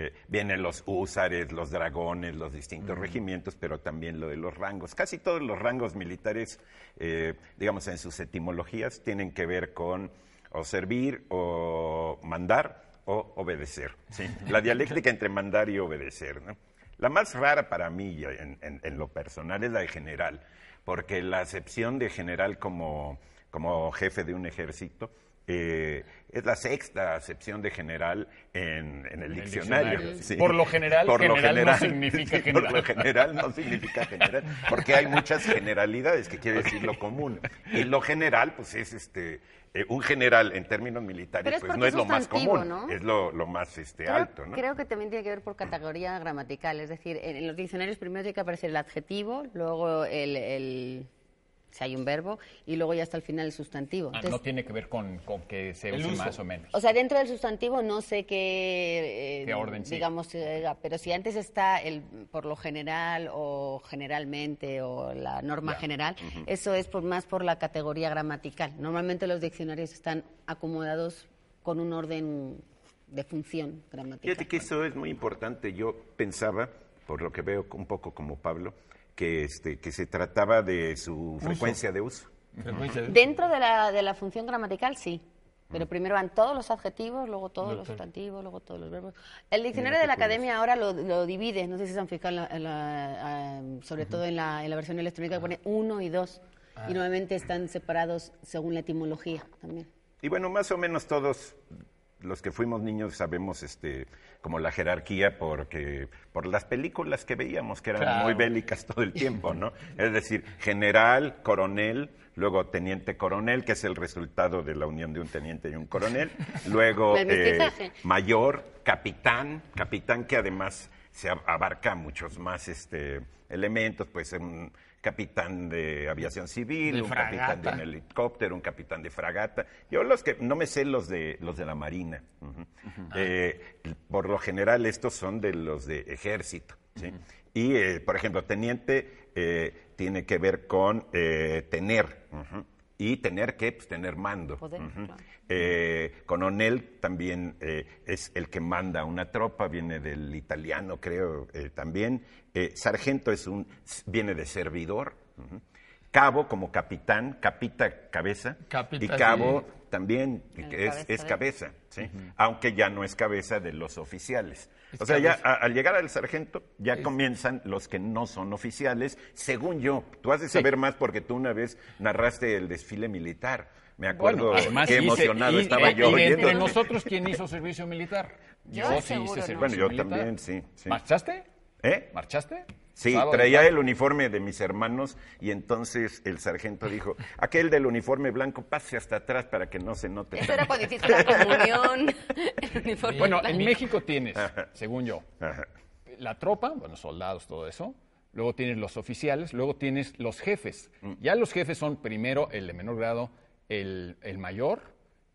eh, vienen los húsares, los dragones, los distintos regimientos, pero también lo de los rangos. Casi todos los rangos militares, eh, digamos, en sus etimologías, tienen que ver con o servir, o mandar, o obedecer. ¿sí? *laughs* La dialéctica entre mandar y obedecer. ¿no? La más rara para mí, en, en- en lo personal, es la de general, porque la acepción de general como, como jefe de un ejército eh, es la sexta acepción de general en, en el el diccionario. diccionario. Por lo general, general no *laughs* significa sí, general. Por lo general no significa general, porque hay muchas generalidades que quiere decir lo común. Y lo general, pues es este eh, un general en términos militares, pues no es es lo más común, ¿no? es lo, lo más este, Creo, alto, ¿no? creo que también tiene que ver por categoría gramatical. Es decir, en, en los diccionarios primero tiene que aparecer el adjetivo, luego el, el si hay un verbo, y luego ya hasta el final el sustantivo. Ah, Entonces, no tiene que ver con, con que se use uso. más o menos. o sea, dentro del sustantivo no sé qué, eh, ¿Qué orden digamos, eh, pero si antes está el por lo general o generalmente o la norma Ya. general, eso es por, más por la categoría gramatical. Normalmente los diccionarios están acomodados con un orden de función gramatical. Fíjate que eso es muy importante. Yo pensaba, por lo que veo un poco como Pablo, que, este, que se trataba de su frecuencia de uso. Frecuencia de- Dentro de la, de la función gramatical, sí. Pero primero van todos los adjetivos, luego todos los sustantivos, luego todos los verbos. El diccionario Mira de la academia ahora lo, lo divide, no sé si se han fijado, en la- en la, ah, sobre todo en la, en la versión electrónica, que pone uno y dos. Ah. Y normalmente están separados según la etimología también. Y bueno, más o menos todos los que fuimos niños sabemos este como la jerarquía porque por las películas que veíamos que eran Claro. muy bélicas todo el tiempo, ¿no? Es decir, general, coronel, luego teniente coronel, que es el resultado de la unión de un teniente y un coronel, luego *laughs* mestizaje. mayor, capitán, capitán que además se ab- abarca muchos más este elementos, pues un capitán de aviación civil, De un capitán de un helicóptero, un capitán de fragata. Yo los que no me sé los de los de la marina. Eh, por lo general estos son de los de ejército. ¿sí? Y eh, por ejemplo teniente eh, tiene que ver con eh, tener. Y tener que pues, tener mando. Poder, ujú. claro. Eh, coronel también eh, es el que manda una tropa, viene del italiano, creo, eh, también. Eh, sargento es un, viene de servidor. Cabo como capitán, capita cabeza. Capita, y cabo sí. también es, cabeza es cabeza, ¿sí? aunque ya no es cabeza de los oficiales. Es o sea, ya a- al llegar al sargento ya comienzan los que no son oficiales, según yo. Tú has de saber más porque tú una vez narraste el desfile militar. Me acuerdo Bueno, además qué hice- emocionado y- estaba y- yo y entre oyendo. nosotros, ¿quién hizo servicio militar? *laughs* Yo seguro no. servicio Bueno, yo militar. también, sí, sí. ¿Marchaste? ¿Eh? ¿Marchaste? Sí, Sábado, traía el uniforme de mis hermanos y entonces el sargento dijo, *laughs* aquel del uniforme blanco pase hasta atrás para que no se note. Eso era cuando hiciste la *laughs* comunión. *laughs* uniforme Bueno, en. México tienes, según yo, la tropa, bueno, soldados, todo eso. Luego tienes los oficiales, luego tienes los jefes. Mm. Ya los jefes son primero el de menor grado, el, el mayor,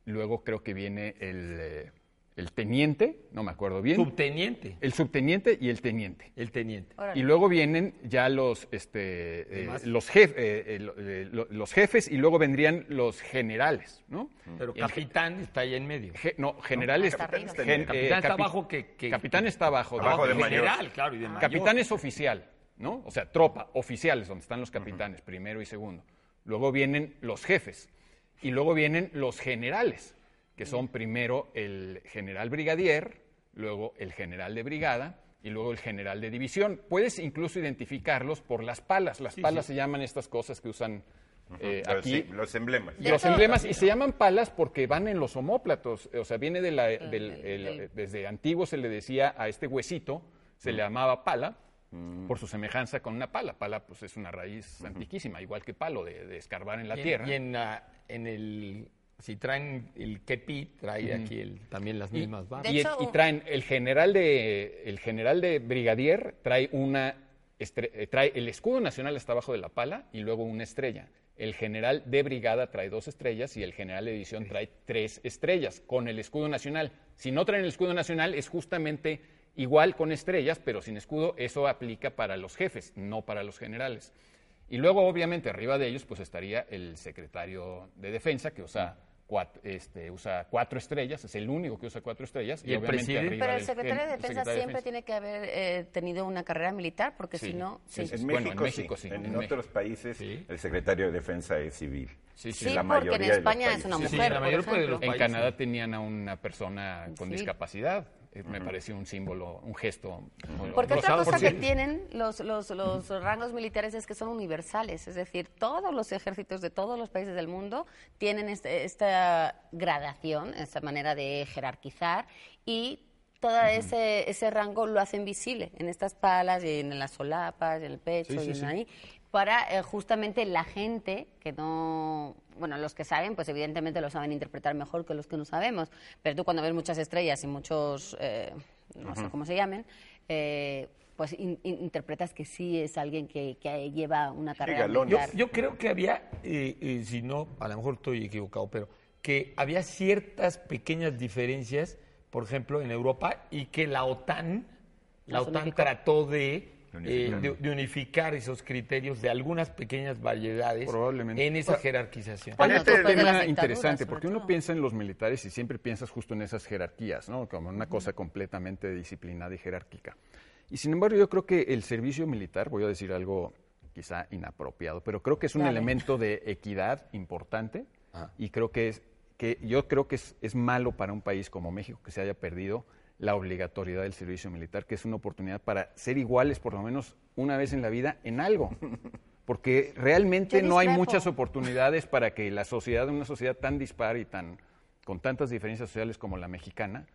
luego creo que viene el, eh, el teniente, no me acuerdo bien. Subteniente. el subteniente y el teniente. El teniente. Órale. Y luego vienen ya los, este, eh, los, jef- eh, eh, eh, lo- los jefes y luego vendrían los generales, ¿no? Pero el capitán está allá en medio. no, generales. Hasta arriba. gen- eh, Capitán está capi- abajo que- que- Capitán está abajo. Abajo de mayor. general, claro, y de mayor. Capitán es oficial, ¿no? O sea, tropa, oficiales, donde están los capitanes, primero y segundo. Luego vienen los jefes. Y luego vienen los generales, que son primero el general brigadier, luego el general de brigada y luego el general de división. Puedes incluso identificarlos por las palas. Las palas se llaman estas cosas que usan eh, Los- aquí. sí, los emblemas. Los emblemas, y se llaman palas porque van en los homóplatos, o sea, viene de la, del, del- el- del- desde antiguo se le decía a este huesito, se le llamaba pala, Mm. por su semejanza con una pala. Pala, pues, es una raíz antiquísima, igual que palo, de, de escarbar en la Y en- tierra. Y en, la- en el. Si traen el kepi, trae aquí el- también las mismas barras. Y, hecho, y traen el general de el general de brigadier trae una estre- eh, trae el escudo nacional está abajo de la pala y luego una estrella. El general de brigada trae dos estrellas y el general de división trae tres estrellas con el escudo nacional. Si no traen el escudo nacional es justamente igual con estrellas, pero sin escudo. Eso aplica para los jefes, no para los generales. Y luego, obviamente, arriba de ellos, pues estaría el secretario de defensa, que usa cuatro, este, usa cuatro estrellas, es el único que usa cuatro estrellas. ¿Y el obviamente presidente? arriba Pero el del secretario de defensa secretario de siempre defensa. tiene que haber eh, tenido una carrera militar, porque Sí. si no, sí. Sí, En Bueno, México, en México sí, En, en México. otros países Sí. el secretario de defensa es civil. Sí, sí. Sí, la porque en mayoría España es una Sí, sí, mujer, por ejemplo. En. Canadá tenían a una persona con Sí. discapacidad. Eh, Me pareció un símbolo, un gesto. Porque otra cosa por que tienen los, los, los rangos militares es que son universales, es decir, todos los ejércitos de todos los países del mundo tienen este- esta gradación, esta manera de jerarquizar y todo ese, ese rango lo hacen visible en estas palas y en las solapas, en el pecho Sí, sí, y en sí. ahí, para eh, justamente la gente que no, bueno, los que saben, pues evidentemente lo saben interpretar mejor que los que no sabemos, pero tú cuando ves muchas estrellas y muchos, eh, no sé cómo se llamen, eh, pues in- in- interpretas que sí es alguien que, que lleva una carrera. Yo, yo creo que había, eh, eh, si no, a lo mejor estoy equivocado, pero que había ciertas pequeñas diferencias, por ejemplo, en Europa, y que la OTAN, la OTAN unificó. trató de, Unificar. eh, de, de unificar esos criterios de algunas pequeñas variedades Probablemente. en esa jerarquización. Después un de las tema interesante, porque uno piensa en los militares y siempre piensas justo en esas jerarquías, ¿no? Como una cosa completamente disciplinada y jerárquica. Y sin embargo, yo creo que el servicio militar, voy a decir algo quizá inapropiado, pero creo que es un Dale. elemento de equidad importante y creo que es que yo creo que es, es malo para un país como México que se haya perdido la obligatoriedad del servicio militar, que es una oportunidad para ser iguales por lo menos una vez en la vida en algo. *laughs* Porque realmente no hay muchas oportunidades para que la sociedad, una sociedad tan dispar y tan con tantas diferencias sociales como la mexicana,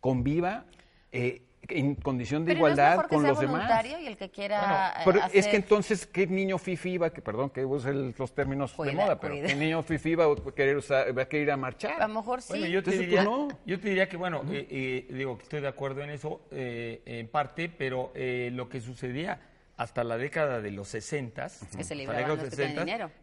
conviva eh, en condición de Pero ¿no es igualdad mejor que con sea los demás. voluntario y el que quiera Bueno, pero es hacer- que entonces, ¿qué niño fifi va, que, perdón que use el- los términos Cuida, de moda, pero cuida. qué niño fifi va a querer, usar- va a querer ir a marchar? A lo mejor sí. Bueno, yo te, Entonces, diría, no. yo te diría que, bueno, eh, eh, digo que estoy de acuerdo en eso eh, en parte, pero eh, lo que sucedía hasta la década de los 60 que se libraban los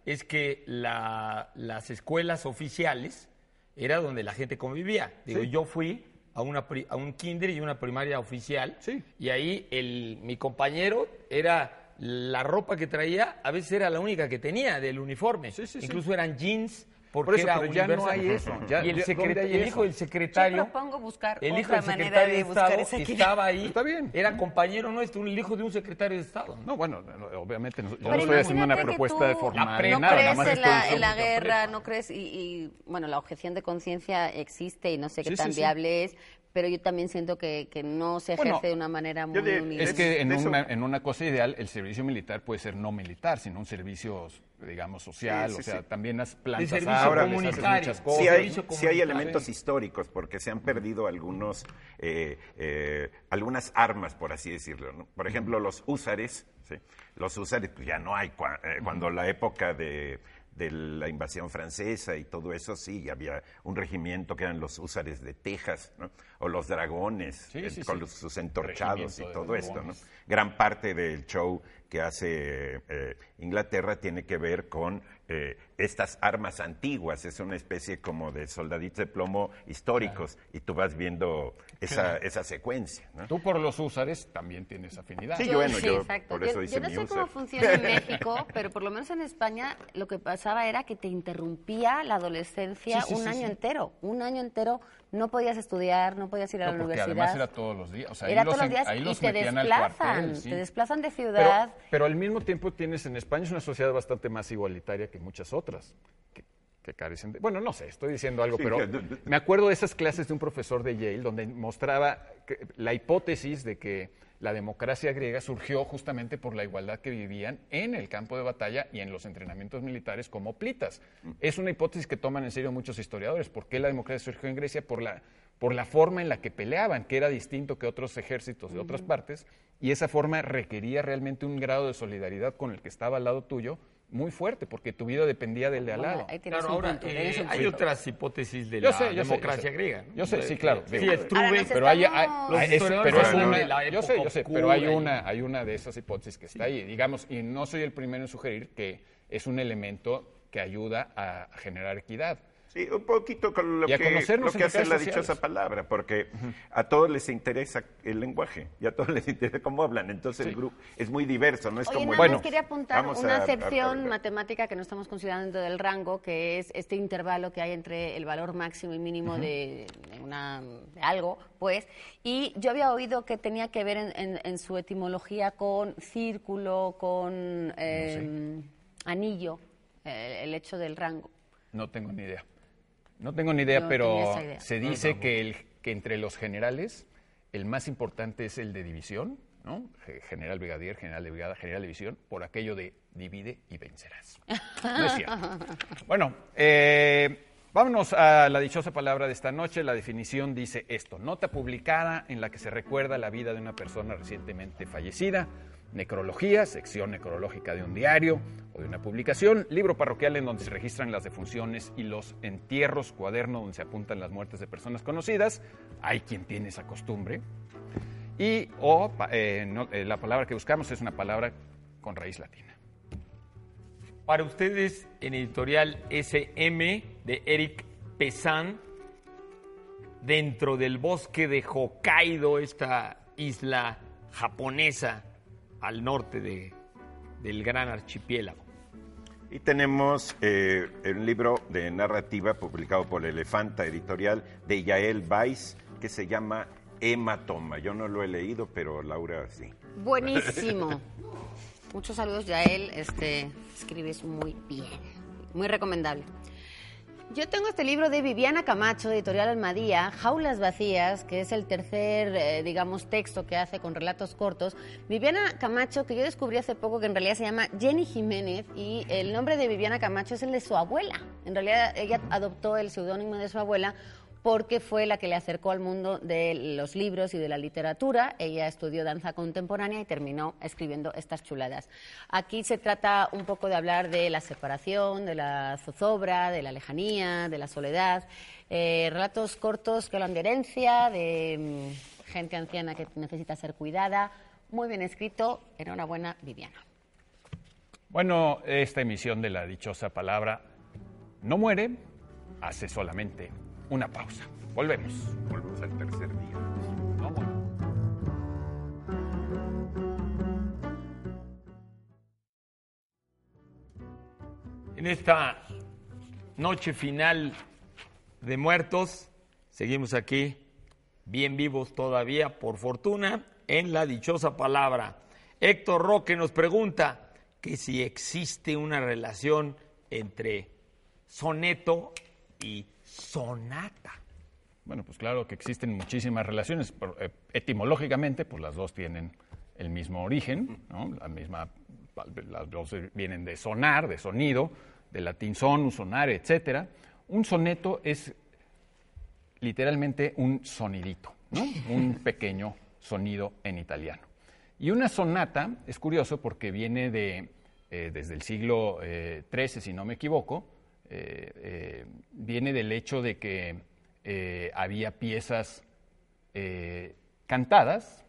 es que la- las escuelas oficiales era donde la gente convivía. Digo, yo fui a, una, pri- a un kinder y una primaria oficial Sí. y ahí el, mi compañero era la ropa que traía, a veces era la única que tenía del uniforme. Sí, sí, sí. Incluso eran jeans porque Por eso, era pero ya no hay eso, ya- y el, ya- secreta- ¿dónde hay el eso? hijo del secretario Yo propongo buscar el hijo otra del manera secretario de de buscar esa que estaba ahí Está bien. era compañero nuestro, el hijo de un secretario de Estado. No, bueno, no, obviamente no, yo no estoy haciendo una propuesta formal no nada, nada crees más en la, diciendo- en la guerra, no crees, y, y, bueno, la objeción de conciencia existe y no sé qué Sí, tan sí, sí. viable es, pero yo también siento que, que no se Bueno, ejerce de una manera muy de- universal. Es que en una, en una cosa ideal, el servicio militar puede ser no militar, sino un servicio, digamos, social. Sí, sí, o sea, sí. también las plantas servicio árboles, haces comunitario. muchas cosas. Sí hay, sí hay elementos históricos, porque se han perdido algunos, eh, eh, algunas armas, por así decirlo. ¿no? Por ejemplo, los húsares, ¿sí? los húsares pues ya no hay. cua- eh, Cuando la época de, de la invasión francesa y todo eso, sí, había un regimiento que eran los húsares de Texas, ¿no? O los dragones, Sí, sí, con sí. los- sus entorchados y todo esto. ¿no? Gran parte del show que hace eh, Inglaterra tiene que ver con eh, estas armas antiguas. Es una especie como de soldaditos de plomo históricos y tú vas viendo esa, esa secuencia. ¿no? Tú por los húsares también tienes afinidad. Sí, yo, bueno, sí, yo exacto. por Yo- eso hice yo no mi sé cómo funciona en *laughs* México, pero por lo menos en España lo que pasaba era que te interrumpía la adolescencia Sí, sí, un sí, año sí. entero. Un año entero no podías estudiar, no podías ir a No, la universidad. además era todos los días. O sea, ahí Era todos los días ahí y los te desplazan, cuartel, sí. te desplazan de Pero, ciudad. pero al mismo tiempo tienes en España es una sociedad bastante más igualitaria que muchas otras. Que, que carecen de... Bueno, no sé, estoy diciendo algo, Sí, pero que- me acuerdo de esas clases de un profesor de Yale donde mostraba que- la hipótesis de que la democracia griega surgió justamente por la igualdad que vivían en el campo de batalla y en los entrenamientos militares como plitas. Es una hipótesis que toman en serio muchos historiadores. ¿Por qué la democracia surgió en Grecia? Por la, por la forma en la que peleaban, que era distinto que otros ejércitos de otras partes, y esa forma requería realmente un grado de solidaridad con el que estaba al lado tuyo muy fuerte, porque tu vida dependía del de al lado. ahí Claro, ahora punto, eh, hay punto. otras hipótesis de Yo la sé, yo sé, yo democracia sé. griega. ¿no? Yo sé, sí, claro. Sí, Digo, Ahora nos pero hay, hay- es- pero es una, yo sé, yo sé, época pero hay una, hay una de esas hipótesis que está ahí, digamos, y no soy el primero en sugerir que es un elemento que ayuda a generar equidad. Sí, un poquito con lo Y que, lo que hace la sociales. dichosa palabra, porque a todos les interesa el lenguaje y a todos les interesa cómo hablan. Entonces el grupo es muy diverso, no es Oye, como... nada el- más quería apuntar vamos una a- matemática que no estamos considerando del rango, que es este intervalo que hay entre el valor máximo y mínimo de, de una, de algo, pues. Y yo había oído que tenía que ver en, en- en su etimología con círculo, con eh, anillo, eh, el hecho del rango. No tengo ni idea. No tengo ni idea, Yo pero idea. se dice que, el, que entre los generales el más importante es el de división, ¿no? Ge- General brigadier, general de brigada, general de división, por aquello de divide y vencerás. No es cierto. *laughs* Bueno, eh, vámonos a la dichosa palabra de esta noche. La definición dice esto: nota publicada en la que se recuerda la vida de una persona recientemente fallecida. Necrología, sección necrológica de un diario o de una publicación, libro parroquial en donde se registran las defunciones y los entierros, cuaderno donde se apuntan las muertes de personas conocidas. Hay quien tiene esa costumbre. Y o, eh, no, eh, la palabra que buscamos es una palabra con raíz latina. Para ustedes, en editorial SM de Eric Pesan, dentro del bosque de Hokkaido, esta isla japonesa al norte de- del gran archipiélago. Y tenemos eh, un libro de narrativa publicado por Elefanta Editorial de Yael Weiss que se llama Hematoma. Yo no lo he leído, pero Laura sí. Buenísimo. *laughs* Muchos saludos, Yael. Este, escribes muy bien. Muy recomendable. Yo tengo este libro de Viviana Camacho, editorial Almadía, Jaulas Vacías, que es el tercer, eh, digamos, texto que hace con relatos cortos. Viviana Camacho, que yo descubrí hace poco que en realidad se llama Jenny Jiménez y el nombre de Viviana Camacho es el de su abuela. En realidad ella adoptó el seudónimo de su abuela porque fue la que le acercó al mundo de los libros y de la literatura. Ella estudió danza contemporánea y terminó escribiendo estas chuladas. Aquí se trata un poco de hablar de la separación, de la zozobra, de la lejanía, de la soledad. Eh, relatos cortos que hablan de herencia, de mm, gente anciana que necesita ser cuidada. Muy bien escrito. Enhorabuena, Viviana. Bueno, esta emisión de la dichosa palabra no muere, hace solamente una pausa. Volvemos. Volvemos al tercer día. Muere. En esta noche final de muertos, seguimos aquí bien vivos todavía, por fortuna, en la dichosa palabra. Héctor Roque nos pregunta que si existe una relación entre soneto y sonata. Bueno, pues claro que existen muchísimas relaciones. Eh, etimológicamente, pues las dos tienen el mismo origen, ¿no? La misma, las dos vienen de sonar, de sonido, del latín sonus, sonare, etcétera. Un soneto es literalmente un sonidito, ¿no? *laughs* Un pequeño sonido en italiano. Y una sonata es curioso porque viene de, eh, desde el siglo eh, XIII, si no me equivoco, eh, viene del hecho de que eh, había piezas eh, cantadas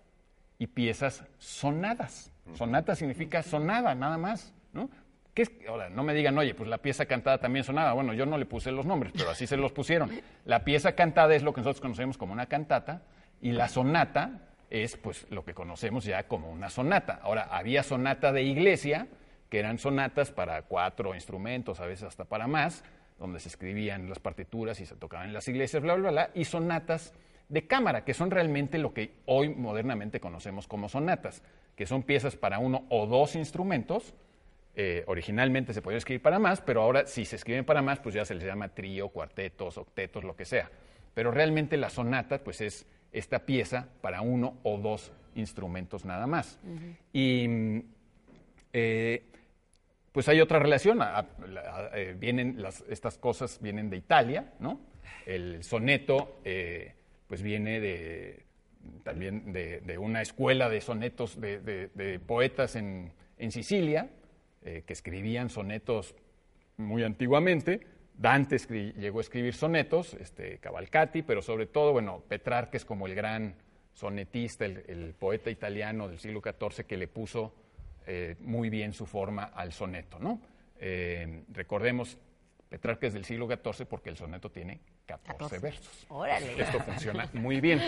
y piezas sonadas. Sonata significa sonada, nada más, ¿no? ¿Qué es? Ahora, no me digan, oye, pues la pieza cantada también sonada. Bueno, yo no le puse los nombres, pero así se los pusieron. La pieza cantada es lo que nosotros conocemos como una cantata y la sonata es pues lo que conocemos ya como una sonata. Ahora, había sonata de iglesia, que eran sonatas para cuatro instrumentos, a veces hasta para más, donde se escribían las partituras y se tocaban en las iglesias, bla, bla, bla, y sonatas de cámara, que son realmente lo que hoy modernamente conocemos como sonatas, que son piezas para uno o dos instrumentos. Eh, originalmente se podía escribir para más, pero ahora si se escriben para más, pues ya se les llama trío, cuartetos, octetos, lo que sea. Pero realmente la sonata, pues es esta pieza para uno o dos instrumentos nada más. Y mm, eh, pues hay otra relación, eh, vienen las- estas cosas vienen de Italia, ¿no? El soneto, eh, pues viene de también de, una escuela de sonetos de, poetas en, en Sicilia, eh, que escribían sonetos muy antiguamente. Dante llegó a escribir sonetos, este, Cavalcati, pero sobre todo, bueno, Petrarca es como el gran sonetista, el, el poeta italiano del siglo XIV que le puso eh, muy bien su forma al soneto, ¿no? Eh, recordemos, Petrarca es del siglo XIV porque el soneto tiene 14, 14. versos. Órale. Esto *laughs* funciona muy bien.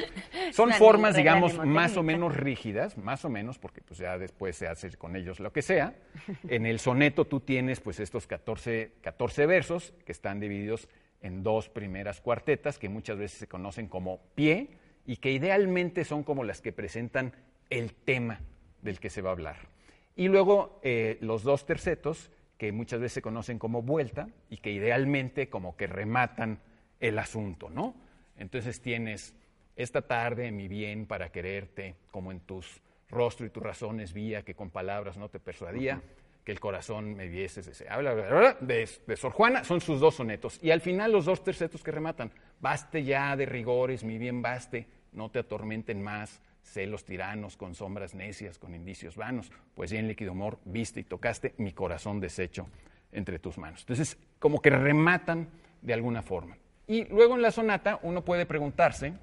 Son Una formas, digamos, más o menos rígidas, más o menos, porque pues ya después se hace con ellos lo que sea. *laughs* En el soneto tú tienes pues estos 14, 14 versos que están divididos en dos primeras cuartetas que muchas veces se conocen como pie y que idealmente son como las que presentan el tema del que se va a hablar. Y luego eh, los dos tercetos que muchas veces se conocen como vuelta y que idealmente como que rematan el asunto, ¿no? Entonces tienes esta tarde mi bien para quererte, como en tus rostro y tus razones vía que con palabras no te persuadía, que el corazón me vieses deseable, bla, bla, bla, de, de Sor Juana, son sus dos sonetos. Y al final los dos tercetos que rematan, baste ya de rigores, mi bien baste, no te atormenten más, celos tiranos, con sombras necias, con indicios vanos, pues ya en líquido amor viste y tocaste mi corazón deshecho entre tus manos. Entonces, como que rematan de alguna forma. Y luego en la sonata uno puede preguntarse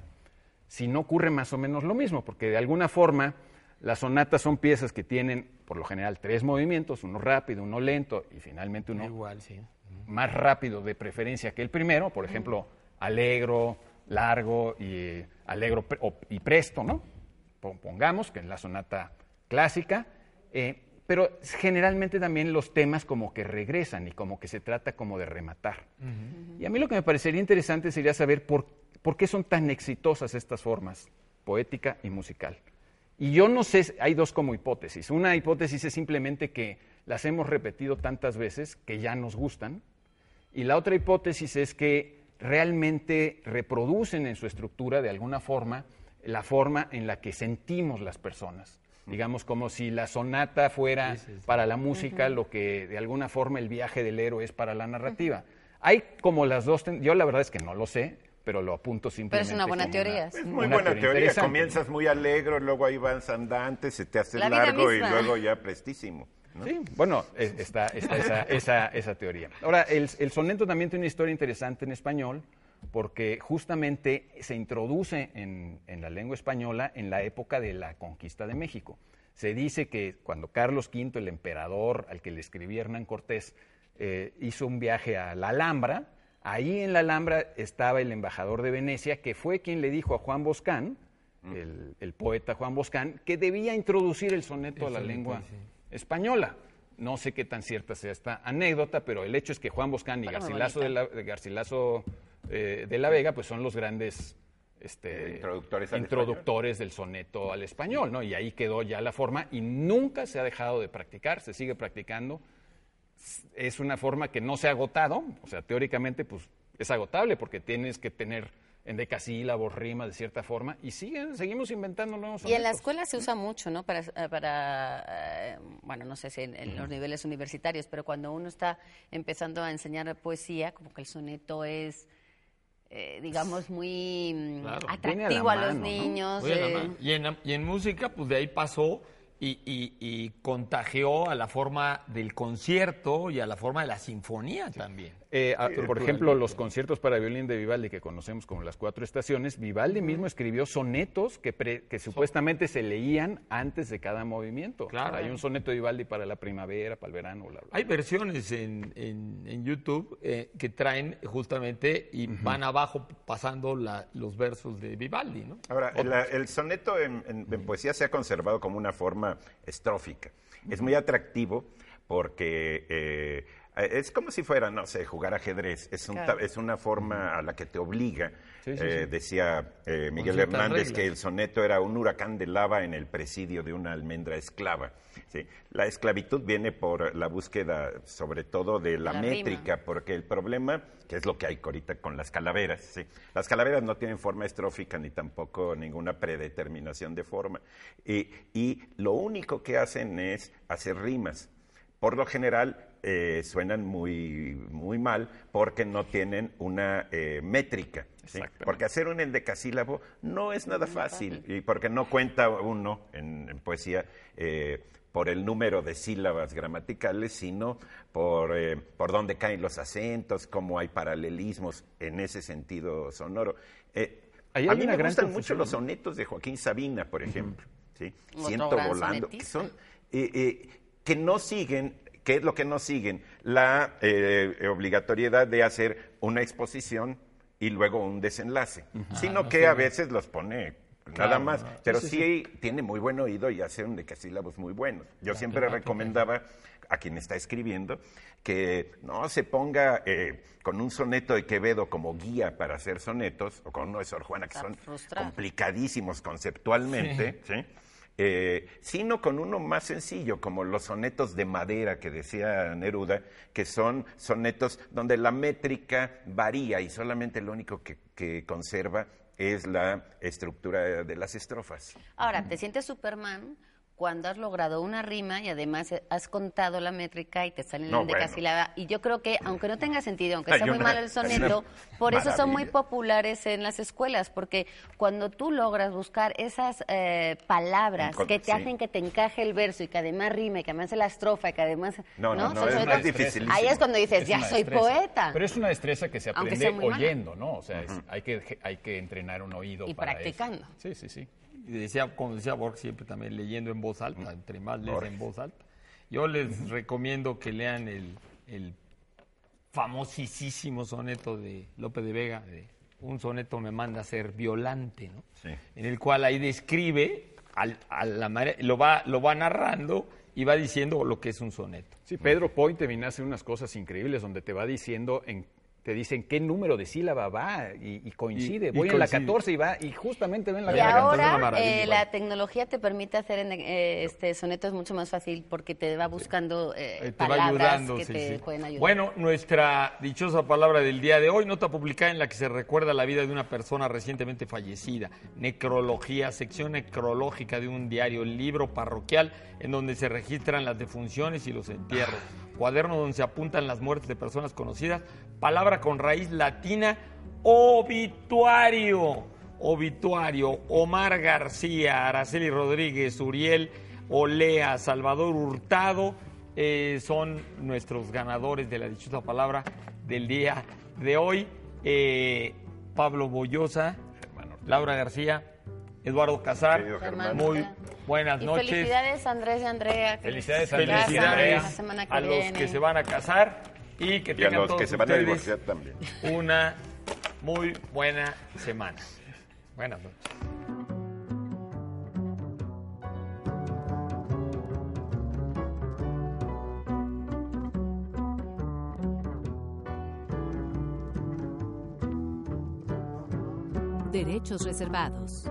si no ocurre más o menos lo mismo, porque de alguna forma las sonatas son piezas que tienen por lo general tres movimientos, uno rápido, uno lento y finalmente uno Igual, sí. más rápido de preferencia que el primero, por ejemplo, alegro, largo y alegro pre- y presto, ¿no? Pon- Pongamos que es la sonata clásica, eh, pero generalmente también los temas como que regresan y como que se trata como de rematar. Y a mí lo que me parecería interesante sería saber por, por qué son tan exitosas estas formas, poética y musical. Y yo no sé, hay dos como hipótesis. Una hipótesis es simplemente que las hemos repetido tantas veces que ya nos gustan. Y la otra hipótesis es que realmente reproducen en su estructura de alguna forma la forma en la que sentimos las personas. Digamos como si la sonata fuera para la música lo que de alguna forma el viaje del héroe es para la narrativa. Hay como las dos, ten- yo la verdad es que no lo sé, pero lo apunto Pero simplemente. es una buena teoría. Es sí. muy Una buena teoría teoría. Comienzas muy alegre, luego ahí vas andante, se te hace La largo y luego ya prestísimo. ¿no? Sí, bueno, es- está, está esa, esa- esa teoría. Ahora, el, el soneto también tiene una historia interesante en español, porque justamente se introduce en, en la lengua española en la época de la conquista de México. Se dice que cuando Carlos V, el emperador al que le escribía Hernán Cortés, eh, hizo un viaje a la Alhambra, ahí en la Alhambra estaba el embajador de Venecia, que fue quien le dijo a Juan Boscán, el, el poeta Juan Boscán, que debía introducir el soneto a la lengua española. No sé qué tan cierta sea esta anécdota, pero el hecho es que Juan Boscán y Garcilaso, de la, Garcilaso eh, de la Vega pues son los grandes este, Introductores al introductores del soneto al español, ¿no? Y ahí quedó ya la forma y nunca se ha dejado de practicar, se sigue practicando. Es una forma que no se ha agotado, o sea, teóricamente pues es agotable porque tienes que tener en decasílabos, rimas de cierta forma y siguen, seguimos inventando nuevos Y en la escuela se usa mucho, ¿no? Para, eh, para eh, bueno, no sé si en, en los niveles universitarios, pero cuando uno está empezando a enseñar poesía, como que el soneto es, eh, digamos, muy mm, Claro. A atractivo a, los niños. Eh, y, en, y en música, pues de ahí pasó y, y- y contagió a la forma del concierto y a la forma de la sinfonía también. Eh, a- por ejemplo, los conciertos para violín de Vivaldi que conocemos como las cuatro estaciones, Vivaldi mismo escribió sonetos que, pre- que supuestamente se leían antes de cada movimiento. Claro. Hay un soneto de Vivaldi para la primavera, para el verano, bla, bla. Hay versiones en, en- en YouTube eh, que traen justamente y van abajo pasando la- los versos de Vivaldi, ¿no? Ahora, el, el soneto en, en- en poesía se ha conservado como una forma estrófica. Es muy atractivo porque eh, es como si fuera, no sé, jugar ajedrez. Es, un Claro. es una forma a la que te obliga. Sí, sí, Eh, sí. Decía eh, Miguel Hernández reglas. que el soneto era un huracán de lava en el presidio de una almendra esclava. ¿sí? La esclavitud viene por la búsqueda, sobre todo, de la, La rima. métrica, porque el problema, que es lo que hay ahorita con las calaveras, ¿sí? las calaveras no tienen forma estrófica ni tampoco ninguna predeterminación de forma. Y, y lo único que hacen es hacer rimas. Por lo general eh, suenan muy, muy mal porque no tienen una eh, métrica. Porque hacer un endecasílabo no es nada fácil y porque no cuenta uno en, en poesía eh, por el número de sílabas gramaticales, sino por, eh, por dónde caen los acentos, cómo hay paralelismos en ese sentido sonoro. Eh, Ahí a mí me gran gustan mucho los sonetos de Joaquín Sabina, por ejemplo. Siento volando, que son eh, eh, que no siguen, ¿qué es lo que no siguen? La eh, obligatoriedad de hacer una exposición y luego un desenlace, sino que a veces los pone nada más, pero sí, tiene muy buen oído y hace un decasílabos muy buenos. Yo siempre recomendaba a quien está escribiendo que no se ponga eh, con un soneto de Quevedo como guía para hacer sonetos, o con uno de Sor Juana, que Está son frustrado. complicadísimos conceptualmente, ¿sí? Eh, sino con uno más sencillo, como los sonetos de madera que decía Neruda, que son sonetos donde la métrica varía y solamente lo único que, que conserva es la estructura de las estrofas. Ahora, ¿te sientes Superman cuando has logrado una rima y además eh, has contado la métrica y te sale No, el decasílaba. Y yo creo que, aunque no tenga sentido, aunque *laughs* sea muy una- malo el soneto, por eso son muy populares en las escuelas, porque cuando tú logras buscar esas eh, palabras que te sí. hacen que te encaje el verso y que además rime, que además sea la estrofa y que además... No, no, no, es todo- dificilísimo. Ahí es cuando dices, Es ya soy destreza. poeta. Pero es una destreza que se aprende mala. oyendo, ¿no? O sea, es- hay, que, hay que entrenar un oído Y para eso. practicando. Sí, sí, sí. Y decía, como decía Borg siempre también, leyendo en voz alta, entre más lees en voz alta. Yo les recomiendo que lean el, el famosísimo soneto de Lope de Vega, de un soneto me manda a ser violante, ¿no? Sí. En el cual ahí describe, al- a la lo, va, lo va narrando y va diciendo lo que es un soneto. Sí, Pedro Point también hace unas cosas increíbles donde te va diciendo, en, te dicen qué número de sílaba va y, y coincide. Y- y Voy en la coincide. 14 y va y justamente ven la Y ahora eh, la tecnología te permite hacer en, eh, este sonetos mucho más fácil porque te va buscando eh, Eh, te va palabras ayudando, que sí, te sí. pueden ayudar. Bueno, nuestra dichosa palabra del día de hoy, nota publicada en la que se recuerda la vida de una persona recientemente fallecida, necrología, sección necrológica de un diario, libro parroquial en donde se registran las defunciones y los entierros, cuaderno donde se apuntan las muertes de personas conocidas, palabra con raíz latina, obituario, obituario, Omar García, Araceli Rodríguez, Uriel Olea, Salvador Hurtado, eh, son nuestros ganadores de la dichosa palabra del día de hoy. Eh, Pablo Boyosa, Laura García, Eduardo Casar, muy buenas y noches. felicidades Andrés y Andrea. que Felicidades, a los viene. que se van a casar y que Y a tengan los todos que se van a divorciar también. una muy buena semana. Buenas noches. Derechos reservados.